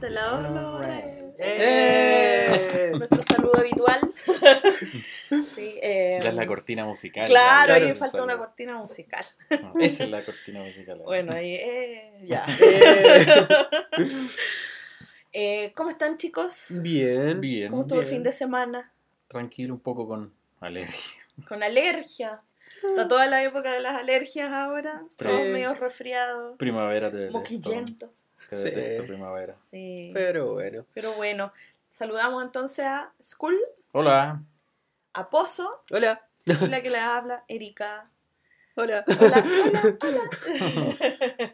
De la Horna. ¡Eh! Nuestro saludo habitual. sí, eh, Ya es la cortina musical. Claro, ahí falta una cortina musical. No, esa es la cortina musical. Bueno, ahí, eh, ya. Eh, Eh, ¿Cómo están, chicos? Bien. Bien, ¿Cómo estuvo el fin de semana? tranquilo un poco con alergia. Con alergia. Está toda la época de las alergias ahora. Todos Sí. medio resfriados, Primavera te detesto. moquillentos. Te Sí. detesto primavera. Sí. Pero bueno. Pero bueno, saludamos entonces a Skull, Hola. a Pozo, Hola. y la que le habla, Erika. Hola. Hola, hola, hola.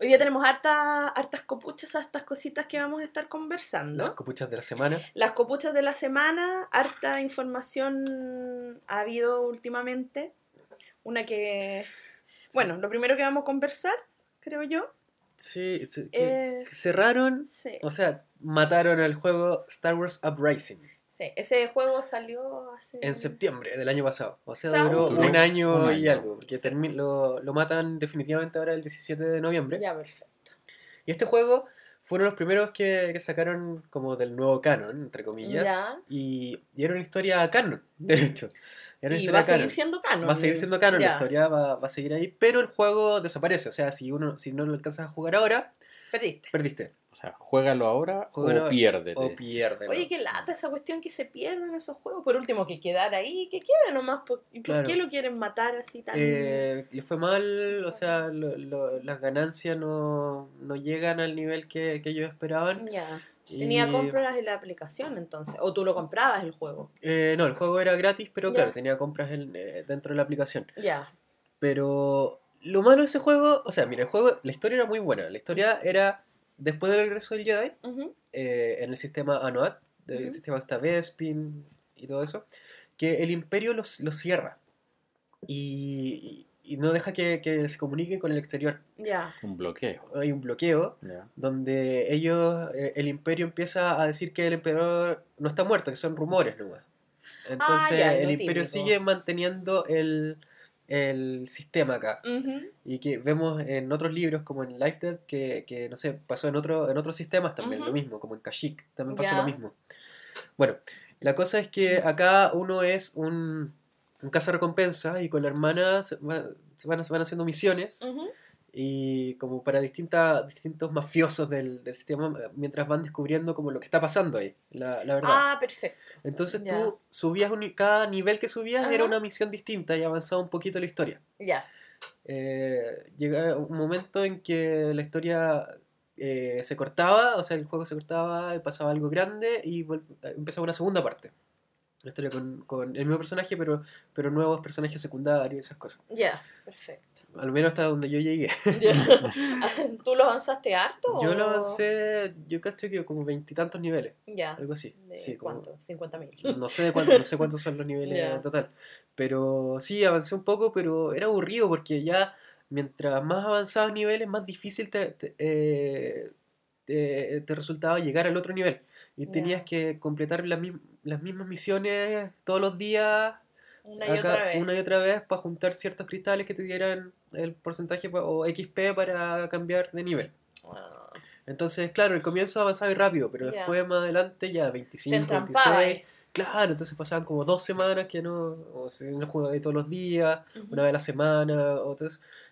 Hoy día tenemos harta, hartas copuchas, hartas cositas que vamos a estar conversando. Las copuchas de la semana. Las copuchas de la semana, harta información ha habido últimamente. Una que, bueno, lo primero que vamos a conversar, creo yo, Sí, sí, que, eh, que cerraron, sí, o sea, mataron el juego Star Wars Uprising sí, ese juego salió hace... en septiembre del año pasado. O sea, O sea, duró un- un año, un y algo. Porque Sí. lo, lo matan definitivamente ahora el 17 de noviembre. Ya, perfecto. Y este juego fueron los primeros que, que sacaron como del nuevo canon, entre comillas. Ya. Y, y era una historia canon, de hecho. Era una Y va a seguir canon. siendo canon. Va a seguir siendo canon, Ya. la historia va, va a seguir ahí, pero el juego desaparece. O sea, si uno si no lo alcanzas a jugar ahora, Perdiste. perdiste. O sea, juégalo ahora Juégalo o piérdete. O pierdes. Oye, qué lata esa cuestión que se pierden esos juegos. Por último, que quedar ahí, que quede nomás. ¿Por, ¿y por Claro. qué lo quieren matar así tan.? Eh, le fue mal, o sea, lo- lo- las ganancias no, no llegan al nivel que, que ellos esperaban. Ya. y- Tenía compras en la aplicación entonces. O tú lo comprabas el juego. Eh, no, el juego era gratis, pero Ya. claro, tenía compras en- eh, dentro de la aplicación. Ya. Pero lo malo de ese juego, o sea, mira, el juego, la historia era muy buena. La historia era después del regreso del Jedi, eh, en el sistema Anoat, del Ujú. sistema hasta Bespin y todo eso, que el Imperio los, los cierra y, y- y no deja que, que se comuniquen con el exterior. Ya. Un bloqueo. Hay un bloqueo donde ellos, eh, el Imperio empieza a decir que el emperador no está muerto, que son rumores nomás. Entonces ya, el Imperio típico. sigue manteniendo el, el sistema acá. Y que vemos en otros libros, como en Life Dead, que, que, no sé, pasó en, otro, en otros sistemas también, lo mismo, como en Kashyyyk, también pasó lo mismo. Bueno, la cosa es que acá uno es un, un cazarrecompensa y con la hermana se, va- se van, se van haciendo misiones. Y como para distintas, distintos mafiosos del, del sistema mientras van descubriendo como lo que está pasando ahí, la, la verdad. Ah, perfecto. Entonces ya. tú subías, un- cada nivel que subías Ajá. era una misión distinta y avanzaba un poquito la historia Ya. eh, llega un momento en que la historia eh, se cortaba, o sea, el juego se cortaba, pasaba algo grande y empezaba una segunda parte. La historia con, con el mismo personaje, pero, pero nuevos personajes secundarios y esas cosas. Ya. Perfecto. Al menos hasta donde yo llegué. Ya. ¿Tú lo avanzaste harto? Yo o- lo avancé, yo cacho que como veintitantos niveles, Ya. algo así. ¿De Sí, cuánto? ¿50 mil? No sé, de cuánto, no sé cuántos son los niveles en total. Pero sí, avancé un poco, pero era aburrido porque ya mientras más avanzados niveles, más difícil te, te, eh, te- te resultaba llegar al otro nivel. Y tenías que completar las, mis- las mismas misiones todos los días, Una y acá, otra vez. una y otra vez, para juntar ciertos cristales que te dieran el porcentaje o XP para cambiar de nivel. Entonces, claro, el comienzo avanzaba y rápido, pero después más adelante ya te 25, entrampaba 26, ahí. Claro, entonces pasaban como dos semanas que no, o si no jugaba todos los días, una vez a la semana, otros. Entonces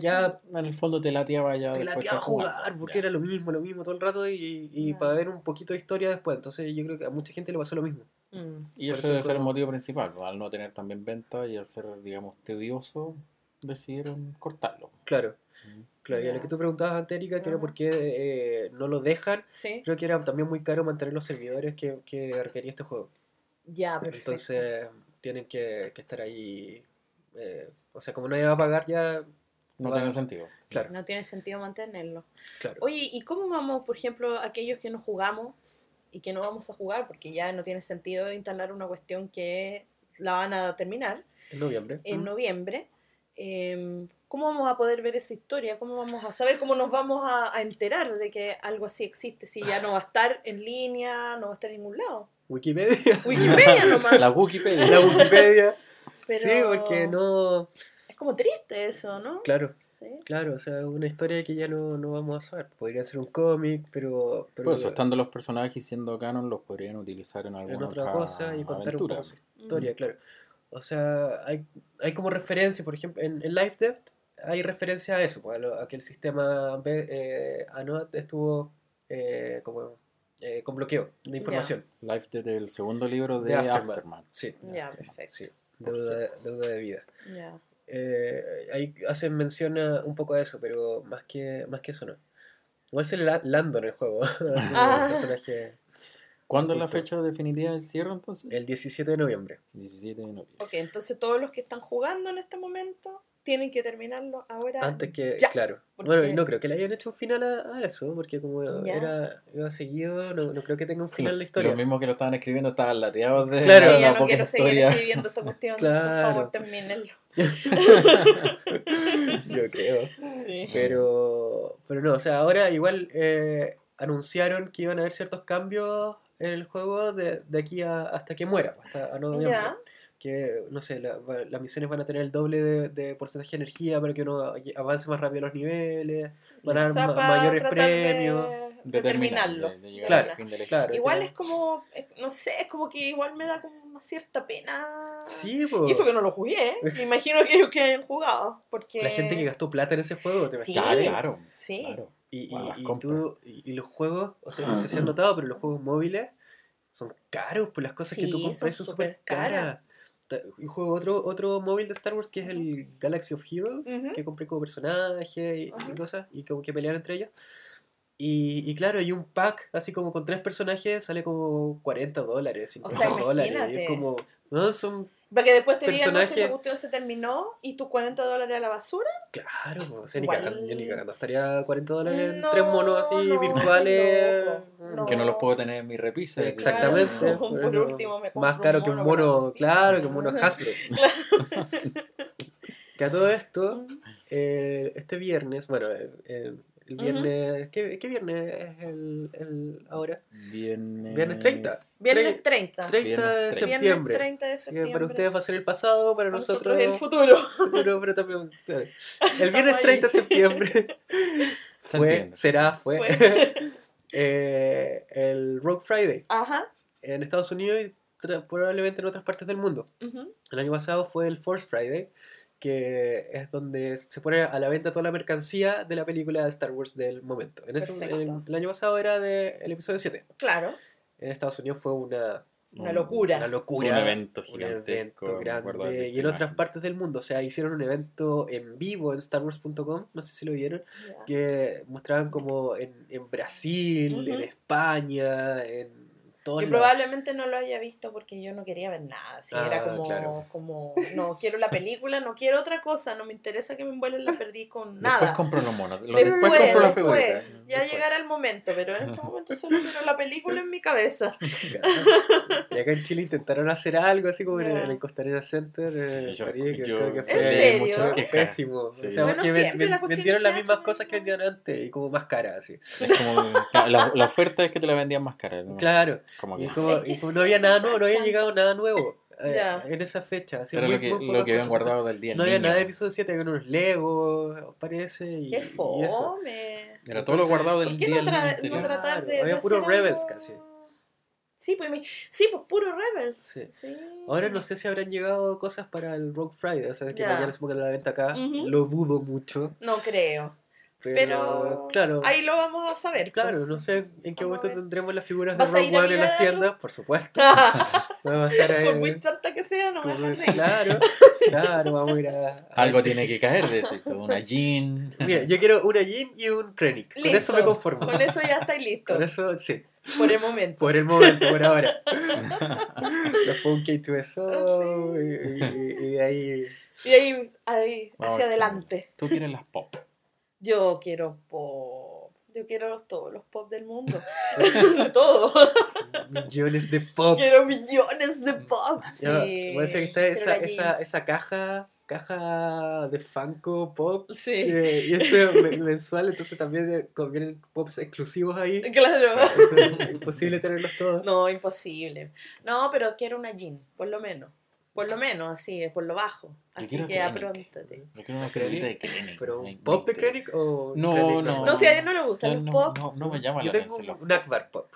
ya En el fondo te lateaba ya. te después lateaba jugar, porque Ya. era lo mismo, lo mismo todo el rato y, y para ver un poquito de historia después. Entonces yo creo que a mucha gente le pasó lo mismo. Mm. Y eso eso debe ser el motivo principal. Al no tener también venta y al ser, digamos, tedioso, decidieron cortarlo. Claro, Mm. claro. Y a lo que tú preguntabas antes, Erika, que era por qué eh, no lo dejan, Sí. creo que era también muy caro mantener los servidores que, que requería este juego. Ya, perfecto. Entonces tienen que, que estar ahí. eh, o sea, como nadie va a pagar ya, No Va- tiene sentido. claro, No tiene sentido mantenerlo. claro. Oye, ¿y cómo vamos, por ejemplo, aquellos que no jugamos y que no vamos a jugar? Porque ya no tiene sentido instalar una cuestión que la van a terminar En noviembre. en Mm. noviembre. em, ¿Cómo vamos a poder ver esa historia? ¿Cómo vamos a saber? ¿Cómo nos vamos a, a enterar de que algo así existe? Si ya no va a estar en línea, no va a estar en ningún lado. Wikipedia. Wikipedia nomás. La Wikipedia. la Wikipedia. Pero Sí, porque no. Como triste eso, ¿no? Claro, Sí. claro, o sea, una historia que ya no, no vamos a saber. Podría ser un cómic, pero, pero Pues estando los personajes y siendo canon, los podrían utilizar en alguna en otra otra cosa y contar un aventura. poco su historia, claro. O sea, hay, hay como referencia, por ejemplo, en, en Life Debt hay referencia a eso, pues, a, lo- a que el sistema eh, ANOT estuvo eh, como eh, con bloqueo de información. Life Dead, el segundo libro de, De Aftermath. Aftermath. Sí, Ya, perfecto. sí, deuda, deuda de vida. Ya. Eh, ahí hacen mención a- un poco a eso, pero más que, más que eso no. Igual le da Lando en el juego, Ah. personaje ¿Cuándo es la fecha definitiva del cierre entonces? el 17 de noviembre. 17 de noviembre. Ok, entonces todos los que están jugando en este momento tienen que terminarlo ahora. Antes que, ya, claro. Bueno, y no creo que le hayan hecho un final a, a eso, porque como Ya. era iba seguido, no, no creo que tenga un final la Lo- historia. Los mismos que lo estaban escribiendo estaban lateados de Claro. Sí, ya la no poca quiero seguir historia. escribiendo esta cuestión. Por Claro. favor, termínenlo. Yo creo. Sí. Pero, pero no, o sea, ahora igual eh, anunciaron que iban a haber ciertos cambios en el juego de, de aquí a- hasta que muera, hasta a noviembre. Que, no sé, la- va- las misiones van a tener el doble de, de porcentaje de energía para que uno avance más rápido los niveles, van a O dar mayores de- premios. De, terminarlo. de, de llegar Claro, al fin de la claro. Igual es como, no sé, es como que igual me da como una cierta pena. Sí, pues. Y eso que no lo jugué, ¿eh? me imagino que ellos que hayan jugado. Porque... La gente que gastó plata en ese juego, ¿te Sí. claro. Sí. claro. Y, las y compras. tú- y- y los juegos, o sea, no sé si han notado, pero los juegos móviles son caros, pues las cosas que tú compras son súper súper caras. caras. Juego otro, otro móvil de Star Wars que es el Galaxy of Heroes, que compré como personaje y, cosas, y como que pelean entre ellos. Y, y claro, hay un pack así como con tres personajes, sale como 40 dólares, O 50 sea, dólares. Y es como, no, son, Para que después te digan, no sé, Personaje- se terminó y tus 40 dólares a la basura. claro, o sea, ni Igual- cagando, yo ni cagando, estaría 40 dólares en No, tres monos así no, virtuales. Mm. no. Que no los puedo tener en mi repisa. Exactamente. Claro, por último me Más un caro que un mono claro, que un mono. Hasbro. que a todo esto, eh, este viernes, bueno, eh, el viernes, ¿qué, qué viernes es el, el ahora? Viernes... Viernes 30. Viernes 30. 30 de Viernes septiembre. Viernes 30 de Así que septiembre. para ustedes va a ser el pasado, para, Para nosotros, el futuro. futuro, pero también, claro. El viernes ahí. 30 de septiembre Se fue, será, fue, Fue. eh, el Rogue Friday Ajá. en Estados Unidos y probablemente en otras partes del mundo. El año pasado fue el Force Friday, que es donde se pone a la venta toda la mercancía de la película de Star Wars del momento. En ese- Perfecto. el, el año pasado era del episodio 7. Claro. En Estados Unidos fue una, Una locura. una locura. Un evento un gigantesco. evento acuerdo haber grande. Y en otras partes del mundo. O sea, hicieron un evento en vivo en StarWars.com. No sé si lo vieron. Que mostraban como en, en Brasil, en España, en todos Yo lados. probablemente no lo había visto porque yo no quería ver nada. así, Ah, era como, claro. como, no quiero la película, no quiero otra cosa, no me interesa que me envuelen la perdiz con Después nada. compro los monos. lo- Después, Después, compro la después, figurita. Ya Después. llegará el momento, pero en este momento solo quiero la película en mi cabeza. Y acá en Chile intentaron hacer algo así como en, el Costanera Center. eh, Sí, yo, París, que yo creo que ¿En fue quejas. pésimo. Sí. O sea, Bueno, ven- las vendieron las mismas cosas que vendían antes y como más caras así. Es como, la, la oferta es que te la vendían más cara. ¿no? Claro. Como Y como, Es que y como sí, no había nada nuevo, no había llegado nada nuevo eh, en esa fecha. así, muy- lo que, muy lo pocas que habían guardado del día. No había niño. nada de episodio 7, había unos Legos, parece. Y, Qué y eso. fome. Era todo lo guardado del ¿Por qué día no, tra- no tratar de. había de puro Rebels algo- casi. Sí, pues, mi- sí, pues puro Rebels. Sí. Sí. Ahora no sé si habrán llegado cosas para el Rogue Friday, o sea, que Ya. mañana se pongan a la venta acá. Lo dudo mucho. No creo. Pero, Pero, claro. ahí lo vamos a saber. Claro, no sé en qué momento tendremos las figuras de ¿Vas a Rogue One en las tiendas, por supuesto. pues. Vamos a estar ahí. Por muy chanta que sea, no me dejan claro, claro, vamos a ir a. a- Algo tiene que caer de eso. Una jean. Mira, yo quiero una Jean y un Krennic. Con eso me Listo. conformo. Con eso ya estáis listos. Con eso, sí. Por el momento. Por el momento, por ahora. Los pongo K2SO y, y- y de ahí. Y ahí, ahí hacia adelante. Tú quieres las pop. Yo quiero pop. Yo quiero los- todos los pop del mundo. Todo. Millones de pop. Quiero millones de pop. Ya, Sí. parece que está esa, esa, esa caja, caja de Funko Pop. Sí. que- y este me- mensual, entonces también eh, convienen pops exclusivos ahí. Claro. Imposible tenerlos todos. No, imposible. No, pero quiero una jean, por lo menos. Por lo menos, así, es por lo bajo. Así que apróntate. Yo quiero una Krennic, figurita de Krennic. ¿Pero un pop de. Krennic o No, Krennic no. No, si a él no le gustan No, los pop. no, no me llama Yo la tengo atención. un, los un Akbar pop.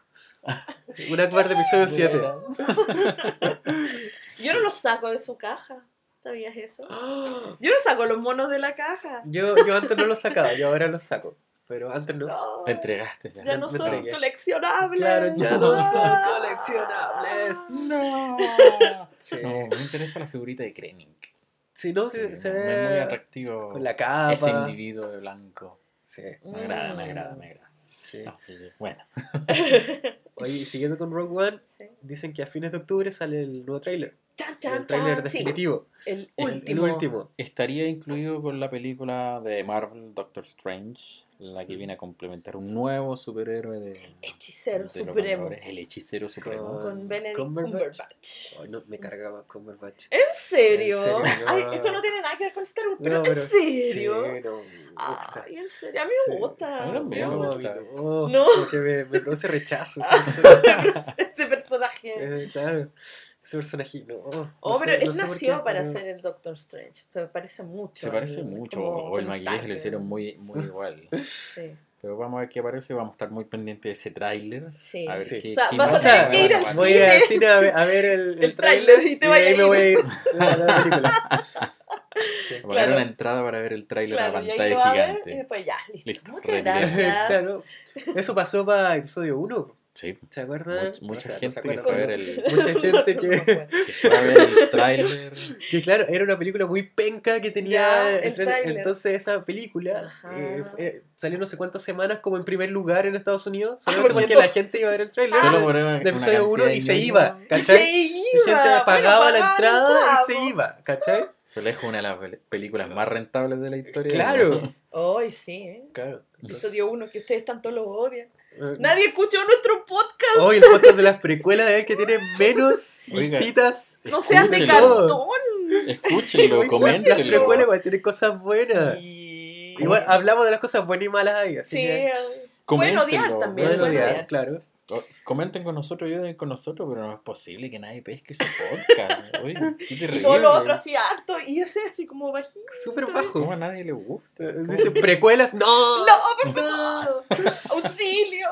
un Akbar de episodio 7. Yo no los saco de su caja. ¿Sabías eso? Yo no saco los monos de la caja. Yo, yo antes no los sacaba, yo ahora los saco. Pero antes no. No, Te entregaste ya. ya no son entregué. coleccionables. Claro, ya no son Ah. coleccionables. No. Sí. No, me interesa la figurita de Krennic. Si no, Sí, se, ve es muy atractivo con la capa. ese individuo de blanco. Sí, Me agrada, me agrada, me agrada. sí. No, sí, sí. Bueno, Oye, y siguiendo con Rogue One, Sí. dicen que a fines de octubre sale el nuevo tráiler. Chan, El chan, chan. Sí, definitivo. el El- El último. último. estaría incluido con la película de Marvel Doctor Strange, la que viene a complementar un nuevo superhéroe de, Hechicero de supremo. El hechicero supremo. Con Benedict Cumberbatch. Cumberbatch. Ay, no, me cargaba Cumberbatch. ¿En serio? ¿En serio? Ay, esto no tiene nada que ver con Star Wars, pero, No, ¿en serio? Sí, no. Ay, en serio, a mí me Sí. gusta. A mí me gusta. No. Porque me, me produce rechazo. ese- personaje. eh, claro, ese personaje. No, no Oh, sé- pero no él sé por nació para ser el Doctor Strange. Se parece mucho. Se parece al- mucho, como- o el maquillaje Stark, lo hicieron muy, muy igual. Sí. Pero vamos a ver qué aparece, vamos a estar muy pendientes de ese tráiler. Sí. A ver Sí. qué, O sea, qué vas a tener que ir a al dar. Voy al cine a ver, a ver el, el, El tráiler y te vaya ahí a me voy a ir a la película. Sí. A Claro. una entrada para ver el tráiler Claro, a y ahí pantalla lo va a ver gigante. y después ya, listo. Listo, Muchas gracias. Claro. Eso pasó para episodio 1. Sí, ¿Se acuerdan? much- mucha O sea, no gente se que acuerdan, el, Mucha gente que, fue a ver el tráiler. que, claro, era una película muy penca que tenía Ya, el tráiler. Entonces esa película eh, salió no sé cuántas semanas como en primer lugar en Estados Unidos. Ah, Solamente porque la gente iba a ver el tráiler Solo de, por una- de una episodio 1 cantidad y se iba, ¿cachai? se iba. gente bueno, pagaba la entrada y se iba, ¿cachai? Pero es una de las pel- películas más rentables de la historia. Claro. Ay, sí, ¿eh? Claro. Episodio uno que ustedes tanto lo odian. Eh, Nadie escuchó nuestro podcast. Hoy el podcast de las precuelas es el que tiene menos Oiga. visitas. No sean de cartón. Escúchenlo, Hoy Las precuelas igual tienen cosas buenas. Sí. Igual hablamos de las cosas buenas y malas ahí, así Sí, que eh, pueden odiar Coméntenlo, también. pueden pueden odiar, odiar. claro. Comenten con nosotros, ayuden con nosotros, pero no es posible que nadie pesque ese podcast. Oye, qué Y terrible. todo lo otro así harto. Y ese así como bajito. Súper ¿Cómo bajo. a nadie le gusta? ¿Cómo? Dice precuelas, no. No, por favor. Auxilio.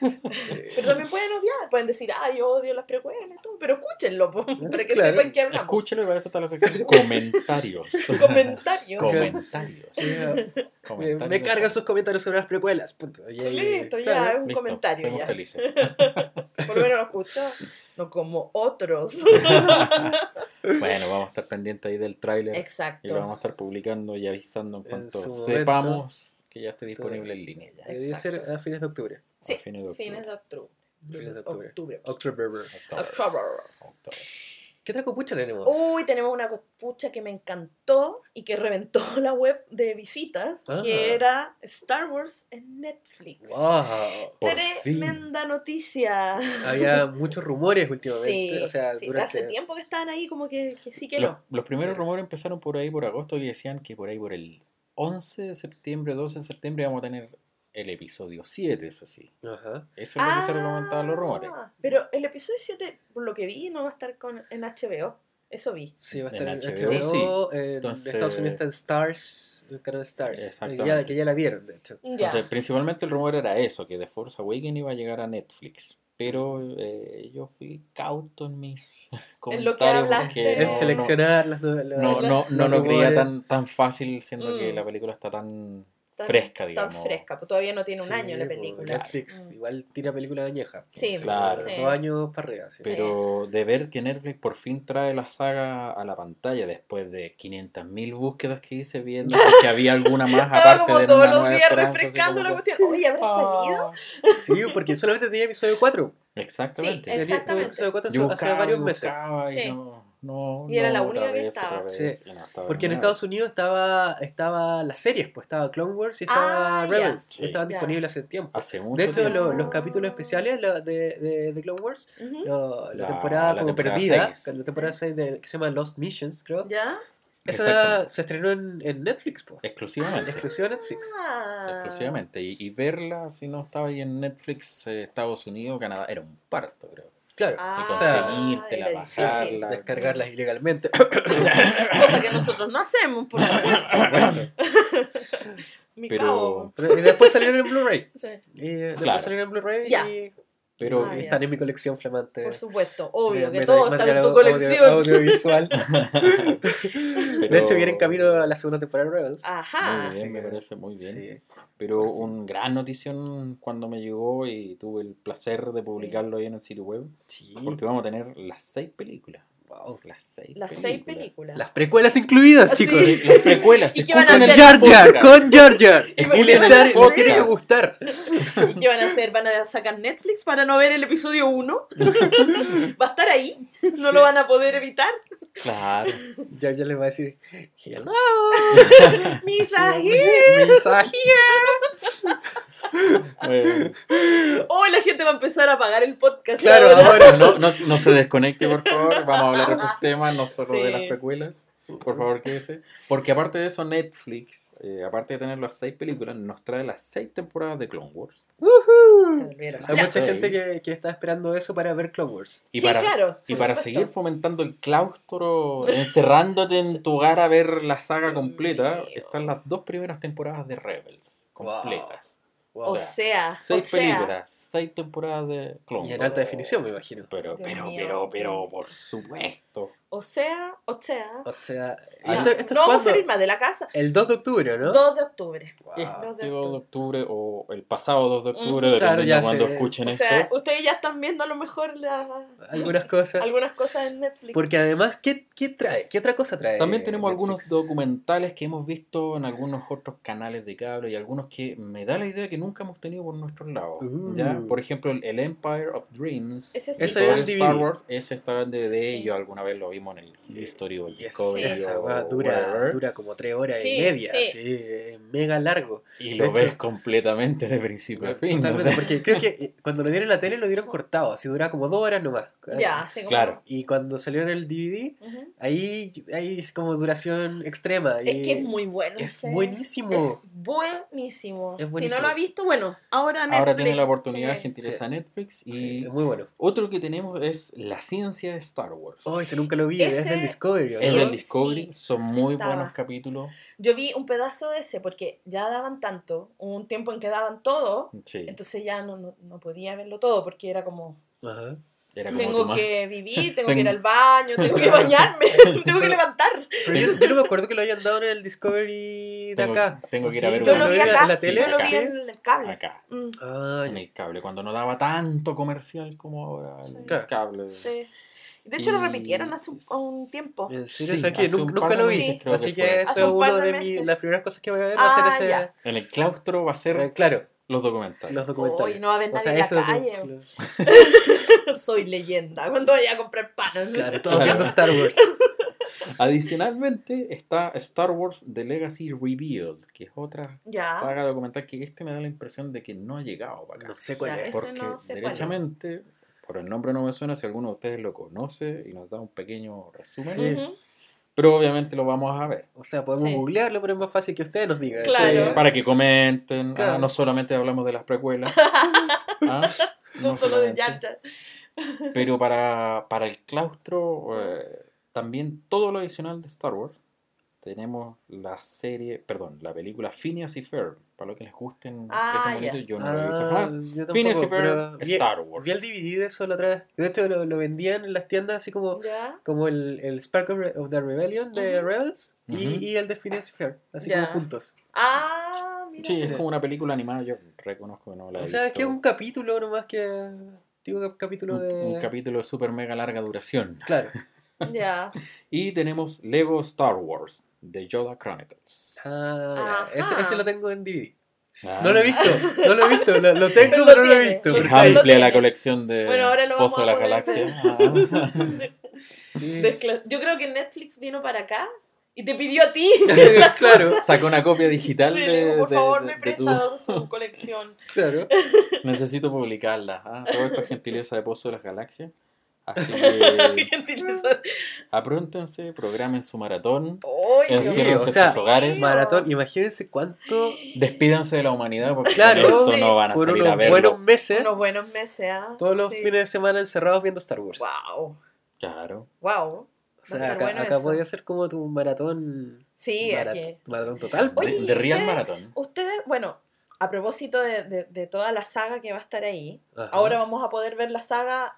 Pero también pueden odiar. Pueden decir, ay, yo odio las precuelas y todo. Pero escúchenlo, po, para que Claro. sepan que hablamos. Escúchenlo y para eso está la sección comentarios. Comentarios. comentarios. Yeah. Me, Comentarios. me cargan sus comentarios sobre las precuelas. Punto. Listo, ya, claro. es un Listo, comentario ya. felices. Por lo menos lo escucho. No como otros. Bueno, vamos a estar pendientes ahí del tráiler y lo Exacto. vamos a estar publicando y avisando en cuanto sepamos que ya esté disponible en línea ya. Debe ser a fines de octubre. Sí, a fines de octubre. fines de octubre. Fines de octubre. Octubre. October. ¿Qué otra copucha tenemos? Uy, tenemos una copucha que me encantó y que reventó la web de visitas, Ah. que era Star Wars en Netflix. Wow. Tremenda noticia. Había muchos rumores últimamente. Sí, o sea, sí, durante... hace tiempo que estaban ahí como que, que sí que Los, no. los primeros rumores empezaron por ahí por agosto y decían que por ahí por el 11 de septiembre, 12 de septiembre vamos a tener el episodio 7, eso sí. Ajá. Eso es lo que se comentaban los rumores. Ah, Pero el episodio 7, por lo que vi, no va a estar con, en HBO. Eso vi. Sí, va a En estar en HBO, HBO. sí. En Entonces- Estados Unidos está en Stars, el canal Stars. Exactamente. Ya, que ya la dieron, de hecho. Ya. Entonces, principalmente el rumor era eso, que The Force Awakens iba a llegar a Netflix. Pero eh, yo fui cauto en mis En lo que comentarios hablaste. En no, no, seleccionar las no, las- no, no, no los lo creía tan, tan fácil siendo que Mm. la película está tan, Tan- fresca, Tan digamos. fresca, pues todavía no tiene un Sí, año la pues, película. Netflix Mm. igual tira películas añejas. pues, Sí, Claro. sí. Dos años para arriba. sí. Pero de ver que Netflix por fin trae la saga a la pantalla después de 500.000 búsquedas que hice viendo que había alguna más aparte como de todos una los nueva días refrescando la cuestión. Oye, ¿habrá salido? Ah, Sí, porque solamente tenía episodio 4. Exactamente. Sí, Exactamente. episodio 4 Yo hace buscaba, varios meses. y Sí. no, no, Y era no, la única que vez, estaba. vez, Sí. y no estaba Porque en nada. Estados Unidos estaba, estaba las series, pues estaba Clone Wars y estaba Ah, ya. Rebels. Sí. Estaban Ya. disponibles hace tiempo. Hace mucho De hecho, tiempo. lo- los capítulos especiales de, de, de Clone Wars, lo- la, La- temporada la como temporada perdida, la temporada 6 de, que se llama Lost Missions, creo. ¿Ya? Esa se estrenó en, en Netflix, pues. Exclusivamente. Exclusiva Netflix. Ah. Exclusivamente. Y, y verla, si no estaba ahí en Netflix, eh, Estados Unidos, Canadá, era un parto, creo. Claro. Ah, y conseguírtela, bajarla. descargarlas ilegalmente. Cosa que nosotros no hacemos, por supuesto. Mi Pero- y después salieron en Blu-ray. Sí, Y después Claro. salieron en Blu-ray Ya. y, Pero Ah, ya. están en mi colección flamante. por supuesto. Obvio de que todo está en tu audio- colección. audiovisual. pero- De hecho, viene en camino a la segunda temporada de Rebels. Ajá. Muy bien, me parece muy bien. Sí. Pero un gran notición cuando me llegó y tuve el placer de publicarlo ahí en el sitio web. Sí. Porque vamos a tener las seis películas. Wow. Las seis Las seis películas. Las precuelas incluidas, Ah, chicos. sí. Las precuelas. ¿Y qué van a Con escuchen hacer? el Jar Jar, podcast. con Jar Jar. ¿Y Y por les qué no tiene que gustar. ¿Y qué van a hacer? ¿Van a sacar Netflix para no ver el episodio 1? ¿Va a estar ahí? ¿No Sí. lo van a poder evitar? Claro. Jar Jar les va a decir, hello, ¡Misa mensaje. Eh, Oh, la gente va a empezar a pagar el podcast. Claro, ahora. ahora. no, no, no se desconecte, por favor. Vamos a hablar de otros temas, no solo de las precuelas. Por favor, quédese. Porque aparte de eso, Netflix, eh, aparte de tener las seis películas, nos trae las seis temporadas de Clone Wars. Hay Ya. mucha gente que, que está esperando eso para ver Clone Wars. Y Sí, para, claro, y por para supuesto. seguir fomentando el claustro, encerrándote en tu hogar a ver la saga completa, están las dos primeras temporadas de Rebels completas. Wow. O sea, Seis o sea, películas, seis temporadas de Clone Y en alta definición, me imagino. Pero, Dios pero, mío. pero, pero, por supuesto. O sea, o sea. O sea, esto, esto no es vamos a salir más de la casa. el 2 de octubre, ¿no? 2 de octubre. Wow. Este 2 de octubre o el pasado 2 de octubre, Mm. dependiendo Claro, cuando sé. escuchen O esto. sea, ustedes ya están viendo a lo mejor la- Algunas cosas. algunas cosas en Netflix. Porque además, ¿qué, qué trae? ¿Qué otra cosa trae? También tenemos algunos documentales que hemos visto en algunos otros canales de cable y algunos que me da la idea que nunca hemos tenido por nuestros lados. Uh. ¿ya? Por ejemplo, el, Empire of Dreams. Ese sí. Ese era el Star DVD. Wars, ese estaba en DVD Sí. y yo alguna vez lo vimos en el History o el Y Discovery esa, esa o weá dura, whatever. dura como tres horas Sí, y media, sí. así, eh, mega largo. y lo hecho- ves completamente de principio a fin. Totalmente, o sea, porque creo que cuando lo dieron en la tele lo dieron cortado, así duraba como dos horas nomás. ya, como- Claro. Y cuando salió en el DVD, ahí, ahí es como duración extrema. y Es que es muy bueno. es ese. buenísimo. Es buenísimo. Es Si no lo ha visto, bueno, ahora Netflix. Ahora tiene la oportunidad, sí. gentileza Netflix. Y Sí, es muy bueno. otro que tenemos es La ciencia de Star Wars. Oh, ese nunca lo vi, es Ese- del Discovery. es ¿no? del sí, Discovery, son muy estaba. buenos capítulos. Yo vi un pedazo de ese porque ya daban tanto, hubo un tiempo en que daban todo, Sí, entonces ya no, no, no podía verlo todo porque era como, Ajá. era como tengo que vivir, tengo Tengo- que ir al baño, tengo que bañarme, tengo que levantar. Pero yo, yo no me acuerdo que lo hayan dado en el Discovery de Tengo- acá. tengo ¿O que ir a ver Yo lo vi en acá, la tele? yo lo vi en el cable. acá, Mm, Ah, en el cable, cuando no daba tanto comercial como ahora el Sí. Claro. cable. sí. De hecho lo repitieron hace un, un tiempo. En serio, Sí, un Nunca, lo vi. Así que eso es una de de las primeras cosas que voy a ver. va a ser Ah, ese. En el claustro va a ser eh, claro, los documentales. los documentales. Hoy no va a haber O nadie sea, en la calle. lo- Soy leyenda. Cuando vaya a comprar pan. Claro, todos Claro. viendo Star Wars. Adicionalmente está Star Wars The Legacy Revealed, que es otra Ya. saga documental que este me da la impresión de que no ha llegado para acá. No sé cuál Ya, es. Porque no sé cuál es. derechamente, por el nombre no me suena, si alguno de ustedes lo conoce y nos da un pequeño resumen, Sí. Pero obviamente lo vamos a ver. O sea, podemos Sí. googlearlo, pero es más fácil que ustedes nos digan. Claro. Sí. Para que comenten, Claro. ah, no solamente hablamos de las precuelas, ah, No solo de Jar. pero para, para el claustro, eh, también todo lo adicional de Star Wars. Tenemos la serie, perdón, la película Phineas y Ferb, para los que les gusten Ah, esos yo no lo he visto Ah, jamás. tampoco, Phineas y Ferb, vi- Star Wars. Vi el DVD de eso la otra vez. De hecho, lo, lo vendían en las tiendas así como, como el, el Spark of, Re- of the Rebellion de. Rebels y, y el de Phineas y Ferb. Así como juntos. Ah, mira. Sí, es como una película animada, yo reconozco que no la he O sea, es visto. que es un capítulo nomás que... Digo, cap- capítulo de... un capítulo de super mega larga duración. Claro. Ya. Y tenemos Lego Star Wars, The Yoda Chronicles. Ah. Ese, ese lo tengo en DVD. Ah. No lo he visto, no lo he visto. Lo, lo tengo, Pero no lo he visto. Es amplia la colección de Bueno, ahora lo Pozo de la Galaxia. Ah. Sí. Yo creo que Netflix vino para acá y te pidió a ti. claro, Saca una copia digital Sí, de, por de- favor, de- me de presta tu- su colección. claro. Necesito publicarla. ¿ah? Todo esto es gentileza de Pozo de las Galaxias. Así que apróntense, programen su maratón, mío. o sea, en sus hogares, Maratón, imagínense cuánto despídanse de la humanidad porque Claro, con esto sí. no van a por salir a unos verlo. buenos meses, Unos buenos meses, ¿ah? todos los Sí. fines de semana encerrados viendo Star Wars. Wow, Claro. wow. O sea, a acá, bueno acá eso. podría ser como tu maratón. Sí, marat- aquí. maratón total. Oye, de, ¿y de Real ustedes- Maratón. Ustedes, bueno, a propósito de, de- de toda la saga que va a estar ahí, Ajá. ahora vamos a poder ver la saga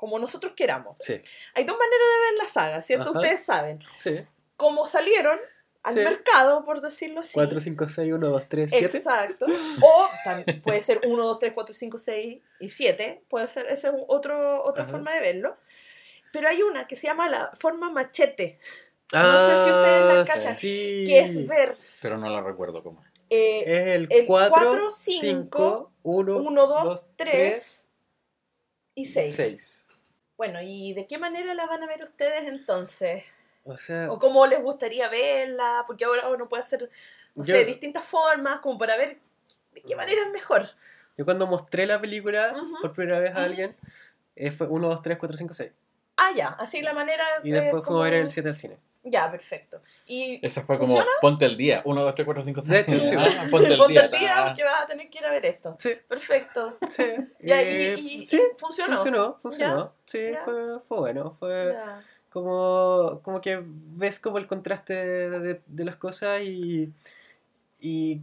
como nosotros queramos. Sí, Hay dos maneras de ver la saga, ¿cierto? Ajá. Ustedes saben. sí. Cómo salieron al Sí. mercado, por decirlo así. 4, 5, 6, 1, 2, 3, 7. Exacto. O también puede ser 1, 2, 3, 4, 5, 6 y 7. Puede ser, esa es otro, otra Ajá. forma de verlo. Pero hay una que se llama la forma machete, Ah, No sé si ustedes la cachan, Sí. que es ver Pero no la recuerdo cómo. es. eh, Es el el 4, cuatro, 5, cinco, 1, 1, 2, 3 y 6. 6. Bueno, ¿y de qué manera la van a ver ustedes entonces? O sea, ¿O cómo les gustaría verla? Porque ahora uno puede hacer, no Yo- sé, distintas formas como para ver de qué manera es mejor. yo cuando mostré la película por primera vez a alguien, eh, fue 1, 2, 3, 4, 5, 6. Ah, ya, así la manera... Y después como- fuimos a ver el 7 al cine. Ya, perfecto. Y Esa fue como ponte el día. 1, 2, 3, 4, 5, 6. De hecho, sí. ponte el ponte día. al día ta. porque vas a tener que ir a ver esto. Sí, Perfecto. sí. Ya, Eh, y, y- y sí, funcionó. funcionó, funcionó. Sí, Ya. fue, fue bueno. Fue Ya. como, como que ves como el contraste de, de- de las cosas y, y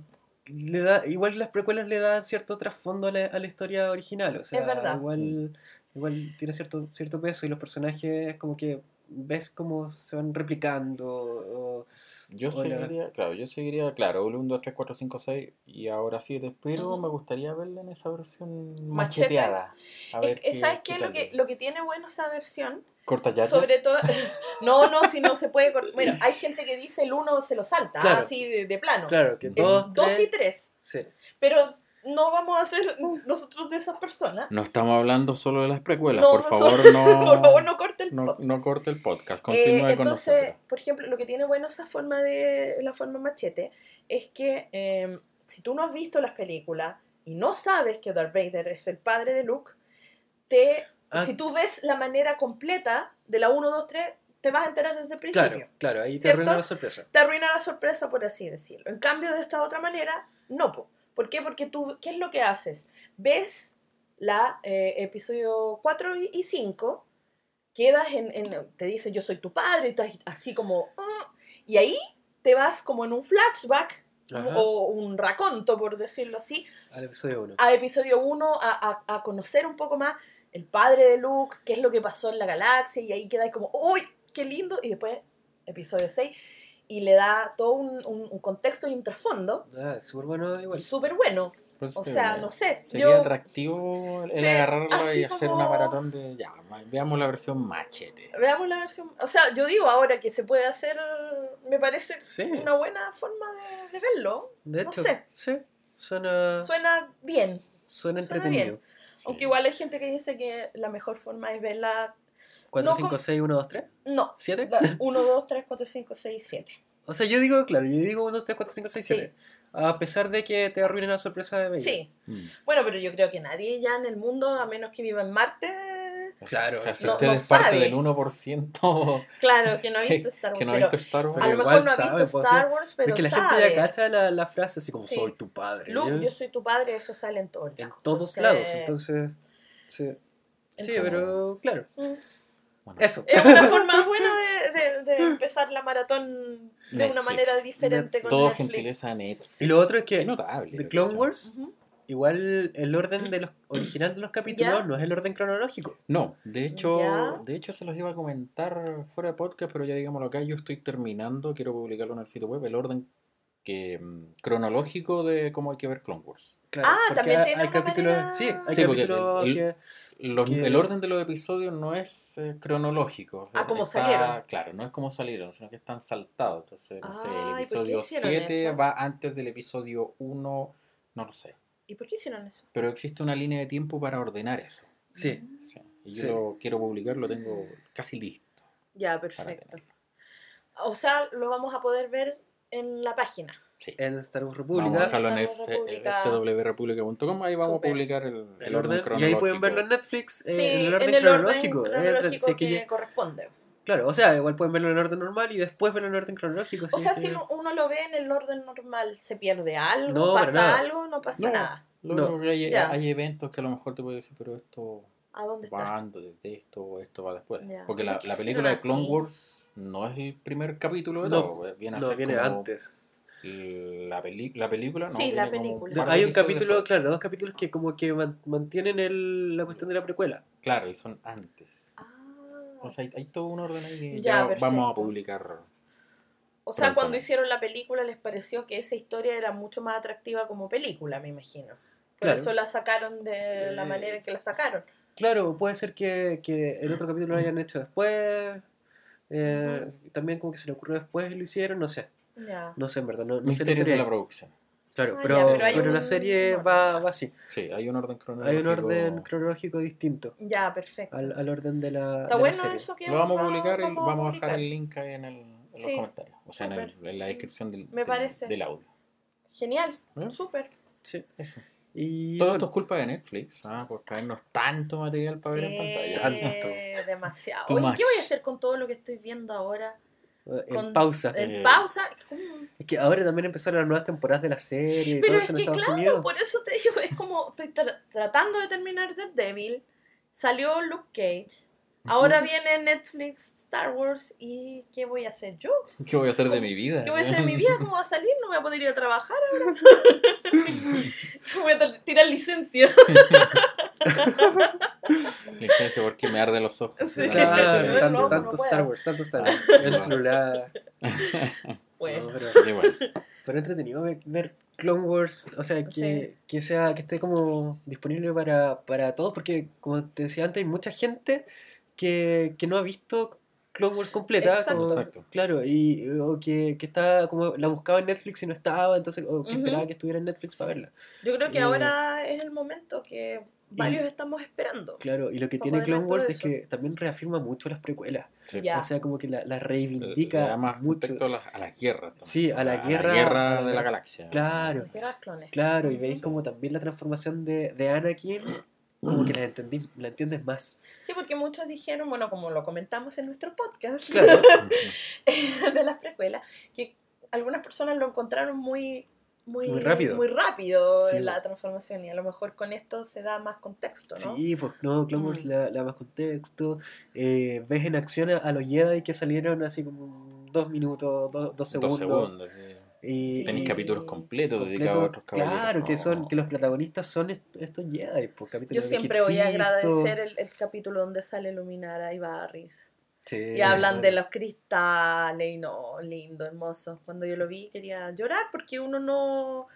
le da, igual las precuelas le dan cierto trasfondo a la, a la historia original. O sea, verdad. Igual, igual tiene cierto, cierto peso y los personajes como que ves cómo se van replicando. o- Yo Hola. seguiría, claro, yo seguiría, claro, 1, 2, 3, 4, 5, 6 y ahora 7, pero Ujú. me gustaría verla en esa versión Machete. macheteada. A ver Es que, qué- ¿Sabes qué qué? Lo que, lo que tiene bueno esa versión, ¿Corta ya? sobre todo... No, no, si no se puede... Bueno, hay gente que dice el uno se lo salta, Claro. así de, de plano. Claro, que Es dos, dos tres, y tres. sí. Pero no vamos a ser nosotros de esas personas. No estamos hablando solo de las precuelas, No, por favor, no. Por favor, no corte el no, podcast. no corte el podcast, Eh, continúe con entonces, nosotros. por ejemplo, lo que tiene bueno esa forma de la forma machete es que eh, si tú no has visto las películas y no sabes que Darth Vader es el padre de Luke, te, Ah. si tú ves la manera completa de la 1, 2, 3, te vas a enterar desde el principio. Claro, claro, ahí te ¿Cierto? arruina la sorpresa. Te arruina la sorpresa, por así decirlo. En cambio, de esta otra manera, no. po. ¿Por qué? Porque tú, ¿qué es lo que haces? Ves la eh, episodio 4 y- y 5, quedas en, en- te dice yo soy tu padre, y estás así como, "Ah", y ahí te vas como en un flashback Ajá, o un raconto, por decirlo así, al episodio 1. a episodio 1 a, a- a conocer un poco más el padre de Luke, qué es lo que pasó en la galaxia, y ahí quedas como, ¡uy, qué lindo! Y después, episodio 6, y le da todo un, un- un contexto y un trasfondo Ah, súper bueno igual. súper bueno. Por eso O sea, digo, no sé, Sería yo... atractivo el Sí, agarrarlo y hacer como- una maratón de. Ya, veamos la versión machete. Veamos la versión. O sea, yo digo ahora que se puede hacer, me parece Sí, una buena forma de, de verlo. de no hecho, sé. sí. Suena, Suena bien. suena suena entretenido. Aunque igual hay gente que dice que la mejor forma es verla. 4, No 5, con- 6, 1, 2, 3, No. 7. 1, 2, 3, 4, 5, 6, 7. O sea, yo digo, claro, yo digo 1, 2, 3, 4, 5, 6, Sí. 7. A pesar de que te arruinen la sorpresa de Vader. Sí. Mm. Bueno, pero yo creo que nadie ya en el mundo, a menos que viva en Marte, Claro. O sea, si No- usted no es parte sabe. del 1% claro, que no ha visto Star Wars. que no ha pero visto Star Wars. a lo mejor no ha sabe, visto pues, Star Wars, pero Porque la sabe. gente ya cacha la, la frase así como Sí. soy tu padre. Luke, Yo- yo soy tu padre, eso sale en todos en lados. todos Entonces- lados, entonces. Sí, sí entonces- pero claro. Mm. Bueno, Eso. Es una forma buena de, de- de empezar la maratón de una manera diferente con Todo Netflix. gentileza Netflix. Y lo otro es que notable. The lo Clone Wars, igual el orden de los original de los capítulos ¿Ya? no es el orden cronológico. No, de hecho, Ya. de hecho se los iba a comentar fuera de podcast, pero ya digámoslo acá, yo estoy terminando, quiero publicarlo en el sitio web, el orden que mm, cronológico de cómo hay que ver Clone Wars. Claro, Ah, porque también hay, tiene hay una capítulos, manera- sí, hay Sí, porque capítulos el- que Los- Que- El orden de los episodios no es eh, cronológico. Ah, como Está- salieron. Claro, no es como salieron, sino que están saltados. Entonces, no sé, Ay, el ¿por qué episodio hicieron 7 eso? va antes del episodio 1, no lo sé. ¿Y por qué hicieron eso? Pero existe una línea de tiempo para ordenar eso. sí, Sí. Y yo Sí. lo quiero publicar, lo tengo casi listo. Ya, perfecto. O sea, lo vamos a poder ver en la página. Sí. en Star Wars Vamos a República. dejarlo en Star Wars República. swrepublica.com. Ahí vamos a publicar el, el orden, y ahí pueden verlo en Netflix eh, Sí, en el orden en el cronológico. orden eh, cronológico que, corresponde. claro, o sea, igual pueden verlo en orden normal y después verlo en orden cronológico. O si sea, si no- uno lo ve en el orden normal, ¿se pierde algo? No, ¿Pasa nada. algo? No pasa No. nada. Lo que hay, hay eventos que a lo mejor te puede decir, pero esto ¿A dónde está? va antes de esto o esto va después. Ya. Porque ¿Por la, la película de Clone así? Wars no es el primer capítulo de No, todo. pues, Viene a no, ser viene como antes. La, peli- la película, no. Sí, la película. Hay un capítulo, después. claro, dos capítulos que como que man- mantienen el, la cuestión de la precuela. Claro, y son antes. Ah. O sea, hay, hay todo un orden ahí que Ya, ya, vamos a publicar. O sea, cuando hicieron la película les pareció que esa historia era mucho más atractiva como película, me imagino. Por Claro. eso la sacaron de la Eh, manera en que la sacaron. Claro, puede ser que, que el otro capítulo lo hayan hecho después. Eh, También como que se le ocurrió después y lo hicieron, no sé. Ya. No sé, en verdad. No, no sé la Misterios historia de la producción. Claro, Ah, pero, ya, pero la serie va, va así. Sí, hay un orden cronológico. Hay un orden cronológico distinto Ya, perfecto. al, al orden de la, de serie. eso que Lo vamos a publicar y vamos a dejar el link ahí en, el, en los Sí, comentarios. O sea, en, el- en la descripción del, Me del- parece. del audio. Genial, ¿Eh? súper. Sí. Y Todo esto es culpa de Netflix, ¿ah? por traernos tanto material para ver en pantalla. Tanto. demasiado. Too Oye, much. ¿qué voy a hacer con todo lo que estoy viendo ahora? en con- pausa. En Eh, pausa. ¿Cómo? Es que ahora también empezaron las nuevas temporadas de la serie Pero todo es eso en que Estados claro, Unidos. por eso te digo, es como estoy tra- tratando de terminar Daredevil, salió Luke Cage, ahora viene Netflix Star Wars y ¿qué voy a hacer yo? ¿Qué voy a hacer de mi vida? ¿Qué voy a hacer en mi vida? ¿Cómo va a salir? No voy a poder ir a trabajar ahora. voy a tirar licencia. Licencia porque me arde los ojos. Sí. Claro, No, tanto, no, tanto no Star. Wars, tanto Star Wars. El celular. Bueno, No, pero, pero entretenido ver, ver Clone Wars, o sea, que, Sí. que sea que esté como disponible para, para todos, porque como te decía antes, hay mucha gente que, que no ha visto Clone Wars completa, Exacto. como- Exacto. claro, y o que, que está como la buscaba en Netflix y no estaba, entonces o que Ujú. esperaba que estuviera en Netflix para verla. yo creo que Y- ahora es el momento que varios estamos esperando. Claro, y lo que tiene Clone Wars es que también reafirma mucho las precuelas, Sí. Ya. o sea, como que la, la le reivindica da más mucho. a las a las guerras. también. Sí, a la guerra- guerra a la- de la galaxia. Claro. Las guerras clones. Claro, y veis como también la transformación de, de Anakin, como que la, entendí, la entiendes más. Sí, porque muchos dijeron, bueno, como lo comentamos en nuestro podcast Claro. de las precuelas, que algunas personas lo encontraron muy, muy, Muy rápido. muy rápido Sí. en la transformación y a lo mejor con esto se da más contexto, ¿no? Sí, pues no, Clone Wars Mm. le, da- más contexto. eh, ves en acción a, los Jedi que salieron así como dos minutos, dos, dos segundos. Dos segundos. sí. Y, Tenéis y- capítulos completos completo- dedicados a otros caballeros. Claro, que son que los protagonistas son est- estos Jedi. Pues, Yo siempre voy a agradecer el, el capítulo donde sale Luminara y Barris. Sí, Y hablan de los cristales y no, lindo, hermoso. Cuando yo lo vi quería llorar porque uno no,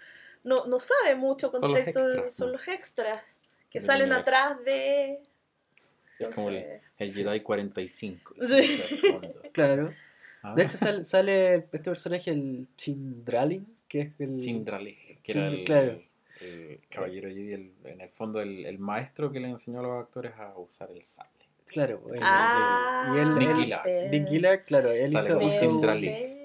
no, no sabe mucho Son los contexto, son los, extras, que salen atrás de... Es como el, el Jedi 45. Sí. Claro. Ah, De hecho, sal- sale este personaje, el Chindralin, que es el. Sindralig, que era el, claro. el caballero Jedi, el- en el fondo el, el maestro que le enseñó a los actores a usar el sable. Claro, el- Ah, y él- Nick Gillard. Claro, él Sale hizo, como Sindralig.